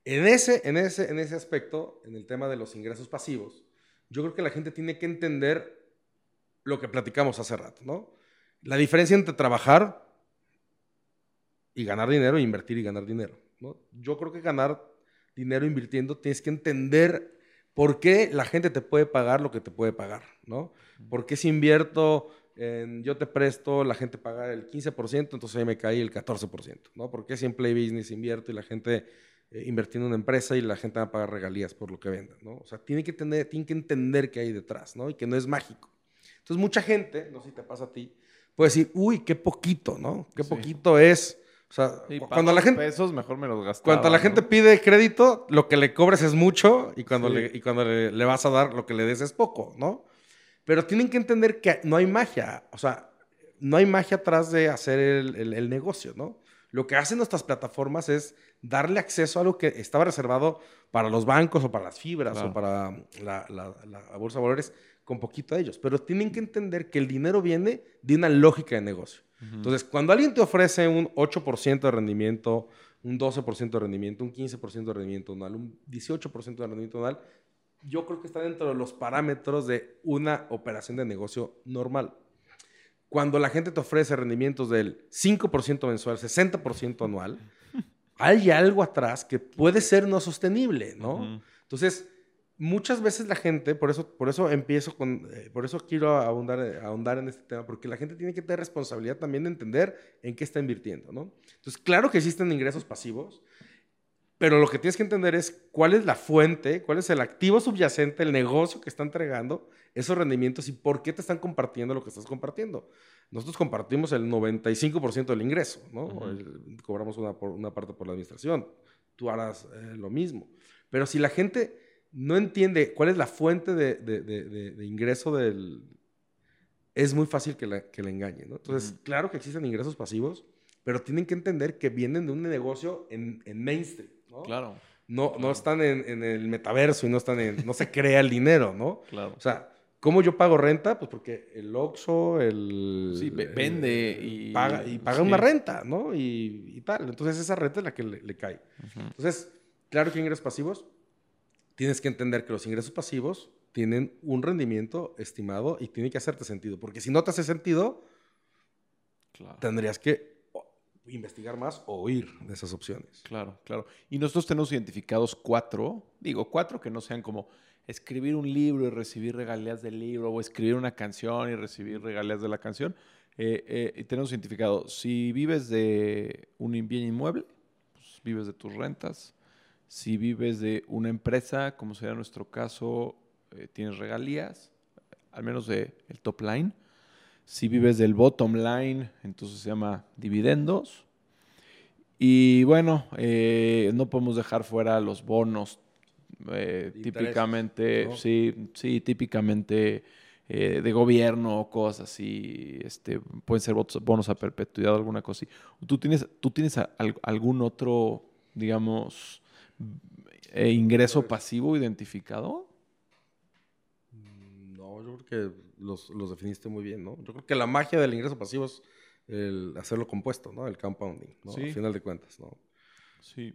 En, ese, en, ese, en ese aspecto, en el tema de los ingresos pasivos, yo creo que la gente tiene que entender lo que platicamos hace rato, ¿no? La diferencia entre trabajar y ganar dinero e invertir y ganar dinero. ¿no? Yo creo que ganar dinero invirtiendo tienes que entender por qué la gente te puede pagar lo que te puede pagar. ¿no? ¿Por qué si invierto, en, yo te presto, la gente paga el 15%, entonces ahí me cae el 14%? ¿no? ¿Por qué si en Play Business invierto y la gente eh, invirtiendo en una empresa y la gente va a pagar regalías por lo que venda? ¿no? O sea, tiene que, tener, tiene que entender qué hay detrás ¿no? y que no es mágico. Entonces mucha gente, no sé si te pasa a ti, puede decir, uy, qué poquito, ¿no? Qué sí. poquito es. O sea, Sí, cuando la gente, pesos mejor me los gastaba. cuando la ¿no? gente pide crédito, lo que le cobres es mucho y cuando, Sí. le, y cuando le, le vas a dar lo que le des es poco, ¿no? Pero tienen que entender que no hay magia, o sea, no hay magia atrás de hacer el, el- el negocio, ¿no? Lo que hacen nuestras plataformas es darle acceso a algo que estaba reservado para los bancos o para las fibras Claro. o para la, la- la bolsa de valores con poquito de ellos. Pero tienen que entender que el dinero viene de una lógica de negocio. Ujú. Entonces, cuando alguien te ofrece un 8% de rendimiento, un 12% de rendimiento, un 15% de rendimiento anual, un 18% de rendimiento anual, yo creo que está dentro de los parámetros de una operación de negocio normal. cuando la gente te ofrece rendimientos del 5% mensual, 60% anual, hay algo atrás que puede ser no sostenible, ¿no? Entonces, muchas veces la gente, por eso, por eso empiezo con, eh, por eso quiero ahondar, ahondar en este tema, porque la gente tiene que tener responsabilidad también de entender en qué está invirtiendo, ¿no? Entonces, claro que existen ingresos pasivos, pero lo que tienes que entender es cuál es la fuente, cuál es el activo subyacente, el negocio que está entregando esos rendimientos y por qué te están compartiendo lo que estás compartiendo. Nosotros compartimos el 95% del ingreso, ¿no? El- cobramos una parte por la administración. Tú harás eh, lo mismo. Pero si la gente no entiende cuál es la fuente de, de- de- de- de ingreso del... Es muy fácil que la, que la engañen, ¿no? Entonces, claro que existen ingresos pasivos, pero tienen que entender que vienen de un negocio en, en mainstream, ¿no? Claro, No, no están en, en el metaverso y no están en, no se crea el dinero, ¿no? claro. O sea, ¿cómo yo pago renta? Pues porque el Oxxo, el... Sí, el- vende y- Paga, y paga sí. una renta, ¿no? Y, y tal. Entonces esa renta es la que le, le cae. Entonces, claro que ingresos pasivos, tienes que entender que los ingresos pasivos tienen un rendimiento estimado y tiene que hacerte sentido. Porque si no te hace sentido, Claro. tendrías que investigar más o huir de esas opciones. Claro, claro. Y nosotros tenemos identificados cuatro, digo, cuatro que no sean como escribir un libro y recibir regalías del libro, o escribir una canción y recibir regalías de la canción. Eh, eh, y tenemos identificado, si vives de un bien inmueble, pues vives de tus rentas. Si vives de una empresa, como sería nuestro caso, eh, tienes regalías, al menos del el top line. Si vives del bottom line, entonces se llama dividendos. Y bueno, eh, no podemos dejar fuera los bonos. eh, típicamente, sí, sí, típicamente eh, de gobierno, cosas así. Este, pueden ser bonos, a perpetuidad, alguna cosa así. ¿Tú tienes, tú tienes a- algún otro, digamos, eh, ingreso pasivo identificado? No, yo creo que los, los definiste muy bien, ¿no? Yo creo que la magia del ingreso pasivo es el hacerlo compuesto, ¿no? El compounding, ¿no? Sí. Al final de cuentas, ¿no? Sí.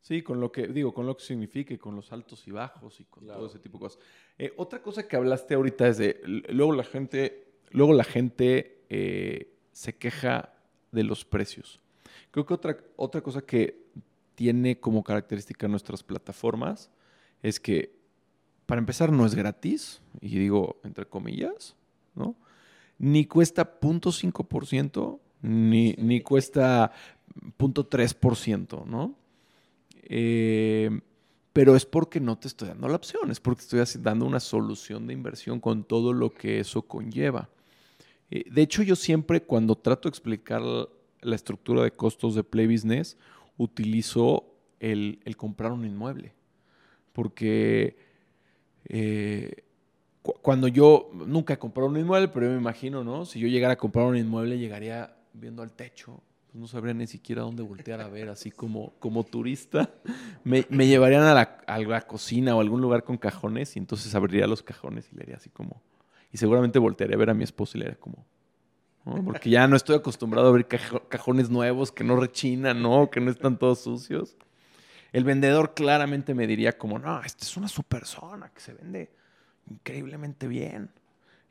Sí, con lo que, digo, con lo que significa y con los altos y bajos y con Claro. todo ese tipo de cosas. Eh, otra cosa que hablaste ahorita es de, luego la gente, luego la gente eh, se queja de los precios. Creo que otra, otra cosa que tiene como característica nuestras plataformas es que, para empezar, no es gratis, y digo entre comillas, ¿no? Ni cuesta 0.5%, ni, ni cuesta 0.3%, ¿no? Eh, pero es porque no te estoy dando la opción, es porque estoy dando una solución de inversión con todo lo que eso conlleva. Eh, de hecho, yo siempre cuando trato de explicar la estructura de costos de Play Business, utilizo el, comprar un inmueble. Porque eh, cu- cuando yo nunca he comprado un inmueble, pero yo me imagino, ¿no? Si yo llegara a comprar un inmueble, llegaría viendo al techo. pues no sabría ni siquiera dónde voltear a ver, así como, como turista. Me, llevarían a la, a la cocina o algún lugar con cajones y entonces abriría los cajones y le haría así como... Y seguramente voltearía a ver a mi esposo y le haría como... Porque ya no estoy acostumbrado a cajo- cajones nuevos que no rechinan, ¿no? Que no están todos sucios. El vendedor claramente me diría como, no, esta es una super zona que se vende increíblemente bien.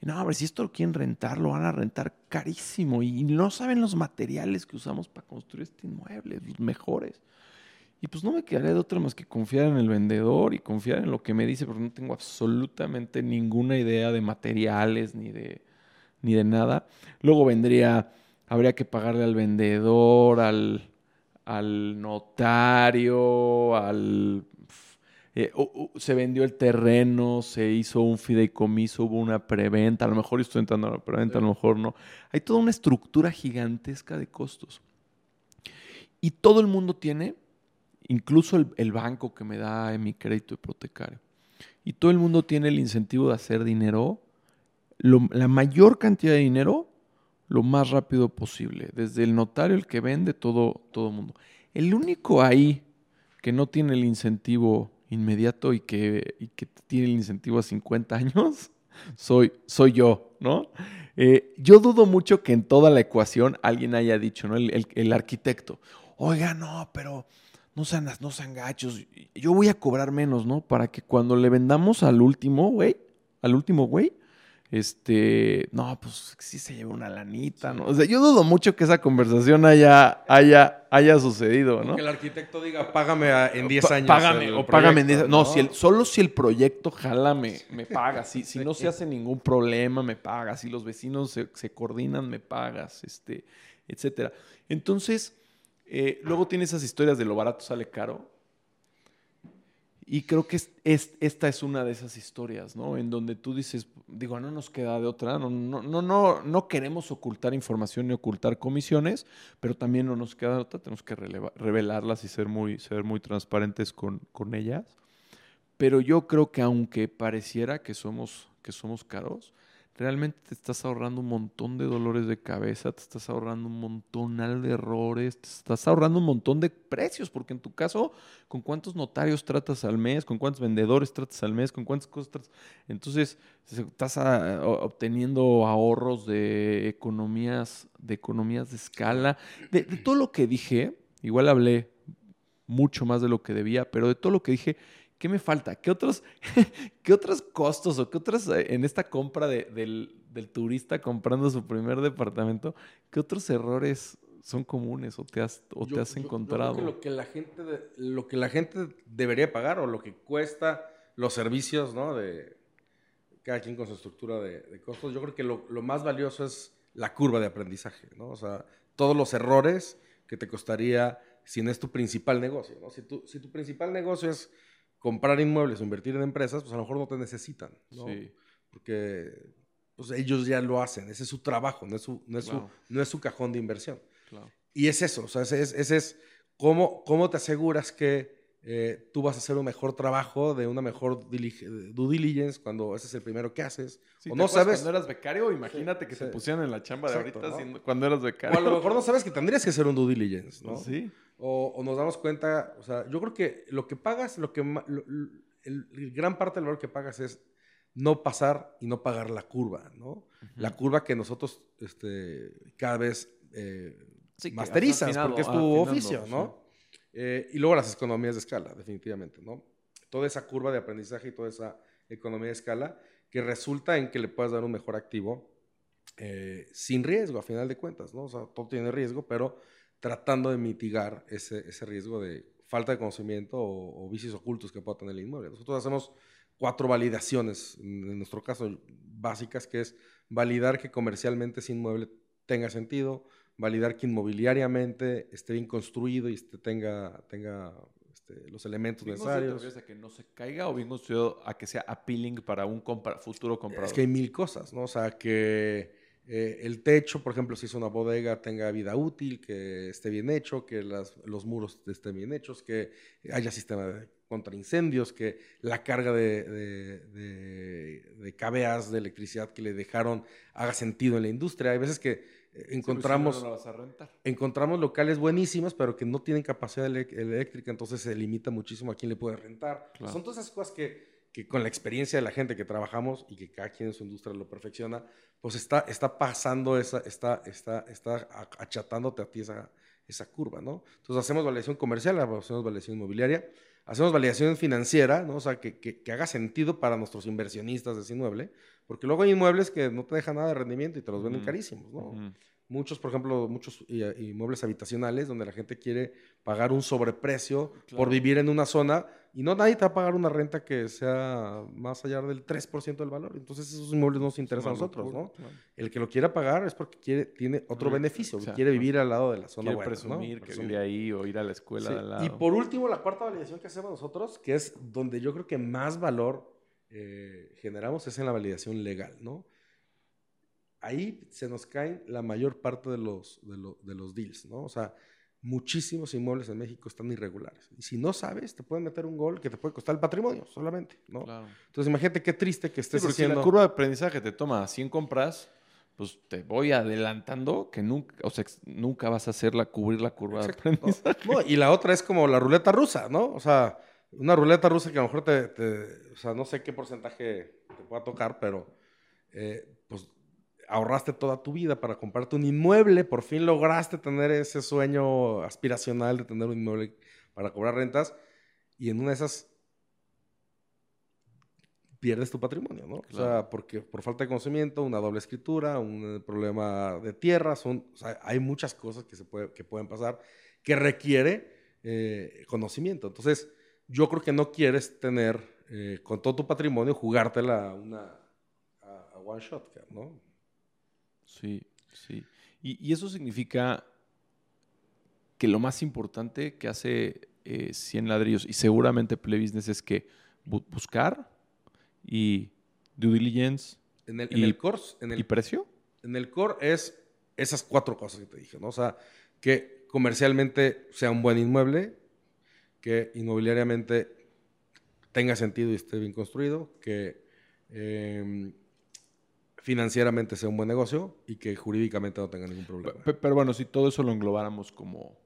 Y no, a ver, si esto lo quieren rentar, lo van a rentar carísimo. Y no saben los materiales que usamos para construir este inmueble, los mejores. Y pues no me quedaría de otra más que confiar en el vendedor y confiar en lo que me dice, porque no tengo absolutamente ninguna idea de materiales ni de, ni de nada. Luego vendría, habría que pagarle al vendedor, al, al notario, al... eh, se vendió el terreno, se hizo un fideicomiso, hubo una preventa, a lo mejor estoy entrando a la preventa, a lo mejor no. Hay toda una estructura gigantesca de costos. Y todo el mundo tiene, incluso el, el banco que me da mi crédito hipotecario, y todo el mundo tiene el incentivo de hacer dinero, la mayor cantidad de dinero, lo más rápido posible. Desde el notario, el que vende, todo todo mundo. El único ahí que no tiene el incentivo inmediato y que, y que tiene el incentivo a 50 años, soy, soy yo, ¿no? Eh, yo dudo mucho que en toda la ecuación alguien haya dicho, ¿no? El, el- el arquitecto, oiga, no, pero no sean, no sean gachos, yo voy a cobrar menos, ¿no? Para que cuando le vendamos al último, güey, al último güey, este, no, pues sí se lleva una lanita, ¿no? O sea, yo dudo mucho que esa conversación haya, haya, haya sucedido, ¿no? Que el arquitecto diga, págame en 10 Pa- años. Págame, o págame en proyecto", 10 No, si el- solo si el proyecto jala me, me pagas. Si, si no se hace ningún problema, me pagas. Si los vecinos se, se coordinan, me pagas, este, etcétera. Entonces, eh, luego tiene esas historias de lo barato sale caro. Y creo que es, es- esta es una de esas historias, ¿no? En donde tú dices, digo, no nos queda de otra, no, no, no, no, no queremos ocultar información ni ocultar comisiones, pero también no nos queda de otra, tenemos que revelarlas y ser muy, ser muy transparentes con, con ellas. Pero yo creo que aunque pareciera que somos, que somos caros, realmente te estás ahorrando un montón de dolores de cabeza, te estás ahorrando un montón de errores, te estás ahorrando un montón de precios, porque en tu caso, ¿con cuántos notarios tratas al mes? ¿Con cuántos vendedores tratas al mes? ¿Con cuántas cosas tratas? Entonces, estás ah, obteniendo ahorros de economías, de economías de escala. De todo lo que dije, igual hablé mucho más de lo que debía, pero de todo lo que dije, ¿qué me falta? ¿Qué otros, qué otros costos o qué otras eh, en esta compra de- del, del turista comprando su primer departamento, qué otros errores son comunes o te has, o te Yo- has yo- yo creo encontrado? que lo que la gente de- lo que la gente debería pagar o lo que cuesta los servicios, ¿no? De cada quien con su estructura de, de costos. Yo creo que lo, lo más valioso es la curva de aprendizaje, ¿no? O sea, todos los errores que te costaría si no es tu principal negocio, ¿no? Si tu, si tu principal negocio es comprar inmuebles o invertir en empresas, pues a lo mejor no te necesitan, ¿no? Sí, Porque pues, ellos ya lo hacen, ese es su trabajo, no es su, no es Claro. su, no es su cajón de inversión. claro. Y es eso, o sea, ese es, ese es cómo, cómo te aseguras que eh, tú vas a hacer un mejor trabajo, de una mejor due diligence, cuando ese es el primero que haces. Sí, o ¿te no sabes, Cuando eras becario, imagínate que Sí. te pusieran en la chamba de Exacto, ahorita cuando eras o becario. a lo mejor no sabes que tendrías que hacer un due diligence, ¿no? Sí. O, o nos damos cuenta, o sea, yo creo que lo que pagas, lo que lo- el, el gran parte del valor que pagas es no pasar y no pagar la curva, ¿no? La curva que nosotros este, cada vez eh, Sí, masterizas, afinado, porque es tu afinando, oficio, ¿no? Eh, y luego las economías de escala, definitivamente, ¿no? Toda esa curva de aprendizaje y toda esa economía de escala que resulta en que le puedas dar un mejor activo eh, sin riesgo, a final de cuentas, ¿no? O sea, todo tiene riesgo, pero tratando de mitigar ese, ese riesgo de falta de conocimiento o, o vicios ocultos que pueda tener el inmueble. Nosotros hacemos cuatro validaciones, en nuestro caso básicas, que es validar que comercialmente ese inmueble tenga sentido, validar que inmobiliariamente esté bien construido y este, tenga, tenga este, los elementos Bien ¿te necesarios. refieres a que no se caiga o bien construido a que sea appealing para un compra- futuro comprador? Es que hay mil cosas, ¿no? O sea, que eh, el techo, por ejemplo, si es una bodega, tenga vida útil, que esté bien hecho, que las- los muros estén bien hechos, que haya sistema de contra incendios, que la carga de, de, de- de cabeas de electricidad que le dejaron haga sentido en la industria. Hay veces que eh, Sí, pues, si no, encontramos no encontramos locales buenísimos, pero que no tienen capacidad eléctrica, entonces se limita muchísimo a quién le puede rentar. Claro. Son todas esas cosas que, que con la experiencia de la gente que trabajamos y que cada quien en su industria lo perfecciona, pues está, está pasando esa, está, está, está achatándote a ti esa, esa curva, ¿no? Entonces hacemos validación comercial, hacemos validación inmobiliaria, hacemos validación financiera, ¿no? O sea, que, que, que haga sentido para nuestros inversionistas de ese inmueble, porque luego hay inmuebles que no te dejan nada de rendimiento y te los venden carísimos, ¿no? Muchos, por ejemplo, muchos i- inmuebles habitacionales donde la gente quiere pagar un sobreprecio Claro. por vivir en una zona y no nadie te va a pagar una renta que sea más allá del 3% del valor. Entonces esos inmuebles no nos interesan a nosotros, locura, ¿no? claro. El que lo quiera pagar es porque quiere, tiene otro beneficio, que quiere vivir al lado de la zona Quiere buena, ¿no? presumir que Presumir. vive ahí o ir a la escuela Sí. de al lado. Y por último, la cuarta validación que hacemos nosotros, que es donde yo creo que más valor eh, generamos, es en la validación legal, ¿no? Ahí se nos caen la mayor parte de los, de, lo- de los deals, ¿no? O sea, muchísimos inmuebles en México están irregulares. Y si no sabes, te pueden meter un gol que te puede costar el patrimonio solamente, ¿no? Claro. Entonces imagínate qué triste que Sí, estés si haciendo... la curva de aprendizaje te toma 100 compras, pues te voy adelantando que nunca, o sea, nunca vas a hacerla cubrir la curva Exacto, de aprendizaje. No, y la otra es como la ruleta rusa, ¿no? O sea, una ruleta rusa que a lo mejor te, te- o sea, no sé qué porcentaje te pueda tocar, pero eh, ahorraste toda tu vida para comprarte un inmueble, por fin lograste tener ese sueño aspiracional de tener un inmueble para cobrar rentas, y en una de esas pierdes tu patrimonio, ¿no? O sea, porque por falta de conocimiento, una doble escritura, un problema de tierra, son, o sea, hay muchas cosas que, se puede, que pueden pasar que requiere eh, conocimiento. Entonces, yo creo que no quieres tener eh, con todo tu patrimonio jugártela una a, a one shot, ¿no? Sí, sí. Y, y eso significa que lo más importante que hace eh, 100 ladrillos y seguramente Play Business es que bu- buscar y due diligence En el, en Y- el course, en el y precio. en el core es esas cuatro cosas que te dije, ¿no? O sea, que comercialmente sea un buen inmueble, que inmobiliariamente tenga sentido y esté bien construido, que eh, financieramente sea un buen negocio y que jurídicamente no tenga ningún problema. Pe- Pero bueno, si todo eso lo englobáramos como,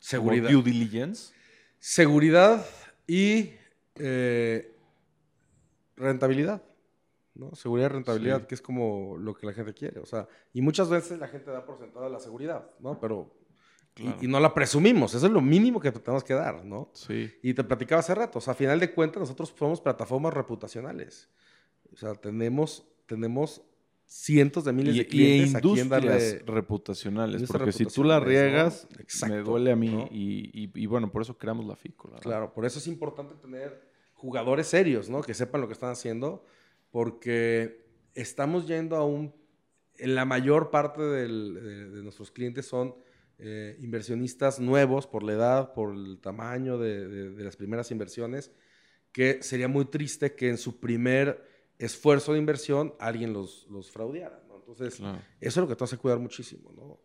Seguridad. como due diligence. Seguridad y eh, rentabilidad. ¿no? Seguridad y rentabilidad, Sí. que es como lo que la gente quiere. O sea, y muchas veces la gente da por sentada la seguridad, ¿no? Pero. Y, no la presumimos. Eso es lo mínimo que tenemos que dar, ¿no? Sí. Y te platicaba hace rato. O sea, a final de cuentas, nosotros somos plataformas reputacionales. O sea, tenemos, tenemos cientos de miles Y, de y clientes a quien industrias darle. reputacionales. Porque si tú la reputacionales, ¿no? riegas, me duele a mí. ¿no? Y, y- y bueno, por eso creamos la FICO. Claro, por eso es importante tener jugadores serios, ¿no? Que sepan lo que están haciendo, porque estamos yendo a un... En la mayor parte del- de, de nuestros clientes son eh, inversionistas nuevos por la edad, por el tamaño de, de- de las primeras inversiones, que sería muy triste que en su primer esfuerzo de inversión alguien los, los fraudeara, ¿no? Entonces, Claro, eso es lo que te hace cuidar muchísimo, ¿no?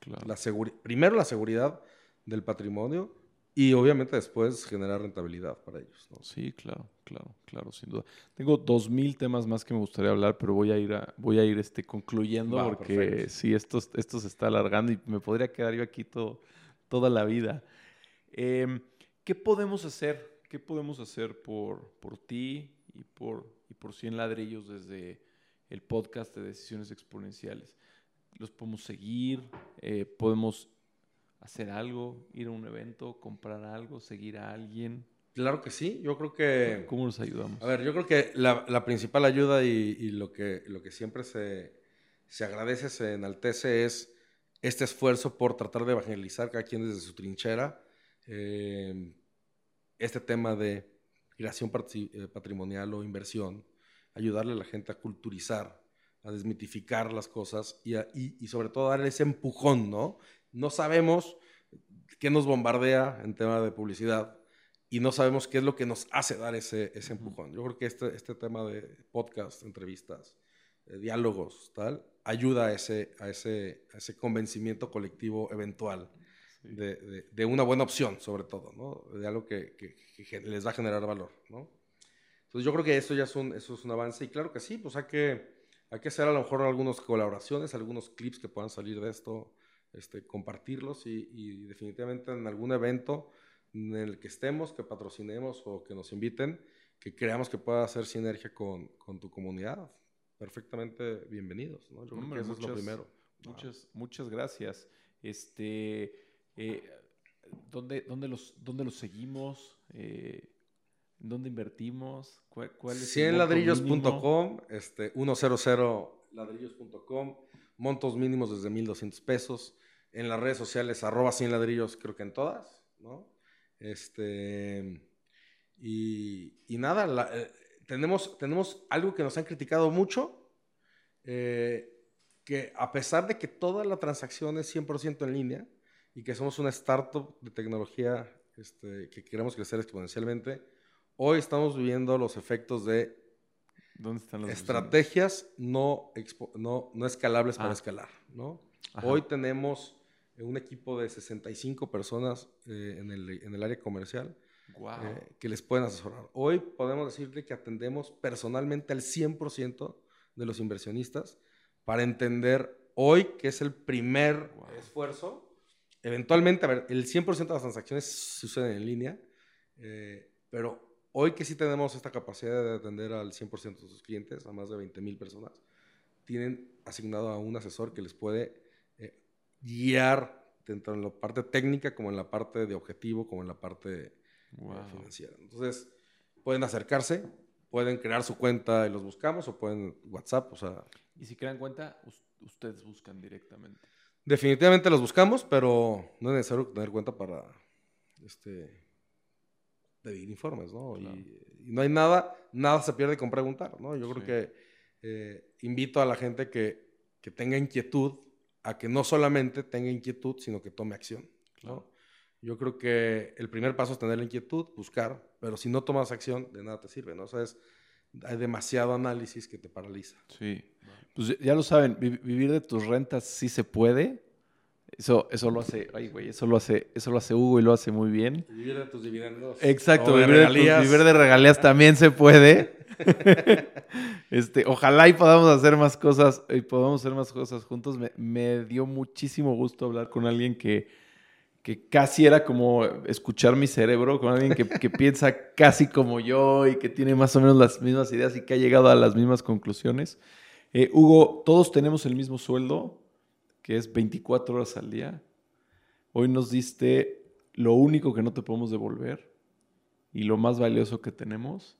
claro. la primero la seguridad del patrimonio y obviamente después generar rentabilidad para ellos. ¿no? Sí, claro, claro, claro, sin duda. Tengo dos mil temas más que me gustaría hablar, pero voy a ir a, voy a ir este, concluyendo Va, porque perfecto. sí, esto, esto se está alargando y me podría quedar yo aquí todo, toda la vida. Em, ¿Qué podemos hacer? ¿Qué podemos hacer por, por ti y por, y por 100 ladrillos desde el podcast de Decisiones Exponenciales? ¿Los podemos seguir? Eh, ¿Podemos hacer algo? ¿Ir a un evento? ¿Comprar algo? ¿Seguir a alguien? Claro que sí, yo creo que... ¿Cómo nos ayudamos? A ver, yo creo que la, la principal ayuda y, y lo, que, lo que siempre se, se agradece, se enaltece es este esfuerzo por tratar de evangelizar cada quien desde su trinchera eh, este tema de creación eh, patrimonial o inversión, ayudarle a la gente a culturizar, a desmitificar las cosas y, a- y- y sobre todo darle ese empujón, ¿no? No sabemos qué nos bombardea en tema de publicidad y no sabemos qué es lo que nos hace dar ese, ese empujón. Yo creo que este, este tema de podcast, entrevistas, eh, diálogos, tal, ayuda a ese, a, ese, a ese convencimiento colectivo eventual Sí. de, de- de una buena opción, sobre todo, ¿no? De algo que, que- que gen- les va a generar valor, ¿no? Entonces yo creo que eso ya es un, eso es un avance y claro que sí, pues hay que, hay que hacer a lo mejor algunas colaboraciones, algunos clips que puedan salir de esto, este, compartirlos y, y definitivamente en algún evento en el que estemos, que patrocinemos o que nos inviten, que creamos que pueda hacer sinergia con, con tu comunidad, perfectamente bienvenidos, ¿no? Yo creo Hombre, que eso es lo muchas- primero. Muchas, muchas gracias. Este, eh, ¿dónde, dónde los, ¿Dónde los seguimos? Eh, ¿en ¿Dónde invertimos? ¿Cuál, cuál es el monto mínimo? 100ladrillos.com, este, 100ladrillos.com, montos mínimos desde 1200 pesos. En las redes sociales, arroba 100 ladrillos, creo que en todas, ¿no? Este, y, y nada, la- eh, tenemos, tenemos algo que nos han criticado mucho, eh, que a pesar de que toda la transacción es 100% en línea y que somos una startup de tecnología este, que queremos crecer exponencialmente, hoy estamos viviendo los efectos de ¿Dónde están estrategias no, expo- no, no escalables para Ah. escalar, ¿no? Hoy tenemos un equipo de 65 personas eh, en, el, en el área comercial Wow. eh, que les pueden asesorar. Hoy podemos decirle que atendemos personalmente al 100% de los inversionistas para entender hoy que es el primer Wow. esfuerzo. Eventualmente, a ver, el 100% de las transacciones suceden en línea, eh, pero hoy que sí tenemos esta capacidad de atender al 100% de sus clientes, a más de 20 mil personas, tienen asignado a un asesor que les puede eh, guiar tanto en la parte técnica como en la parte de objetivo, como en la parte eh, financiera. Entonces, pueden acercarse pueden crear su cuenta y los buscamos o pueden WhatsApp, o sea, Y si crean cuenta, us- ustedes buscan directamente. Definitivamente los buscamos, pero no es necesario tener cuenta para este pedir informes, ¿no? Claro. Y, y no hay nada, nada se pierde con preguntar, ¿no? Yo creo Sí. que eh, invito a la gente que, que tenga inquietud a que no solamente tenga inquietud, sino que tome acción, ¿no? Yo creo que el primer paso es tener la inquietud, buscar, pero si no tomas acción, de nada te sirve, ¿no? O sea, es- hay demasiado análisis que te paraliza. Sí. Pues ya- lo saben, vi- vivir de tus rentas sí se puede. Eso, eso lo hace, ay, güey, eso lo hace, eso lo hace Hugo y lo hace muy bien. Vivir de tus dividendos. Exacto, de vivir, de, tus- vivir de regalías también se puede. este, ojalá y podamos hacer más cosas y podamos hacer más cosas juntos. Me, me dio muchísimo gusto hablar con alguien que, que casi era como escuchar mi cerebro, con alguien que, que piensa casi como yo y que tiene más o menos las mismas ideas y que ha llegado a las mismas conclusiones. Eh, Hugo, todos tenemos el mismo sueldo, que es 24 horas al día. Hoy nos diste lo único que no te podemos devolver y lo más valioso que tenemos.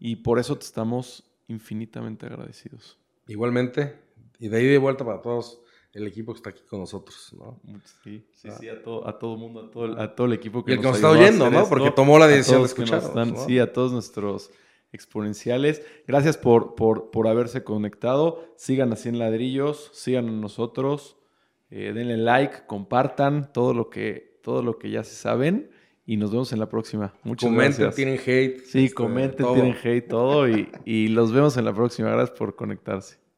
Y por eso te estamos infinitamente agradecidos. Igualmente, y de ahí de vuelta para todos el equipo que está aquí con nosotros, ¿no? Sí, sí, Ah. sí, a todo, a todo mundo, a todo, el- a todo el equipo que Y el que nos está a oyendo, ¿no? Porque tomó la a decisión de nos escucharnos, están- ¿no? Sí, a todos nuestros exponenciales. Gracias por, por, por haberse conectado. Sigan así en ladrillos, sigan a nosotros, eh, denle like, compartan todo lo que, todo lo que ya se saben y nos vemos en la próxima. Muchas Comenten, gracias. tienen hate. Sí, este, comenten, todo. tienen hate, todo y, y los vemos en la próxima. Gracias por conectarse.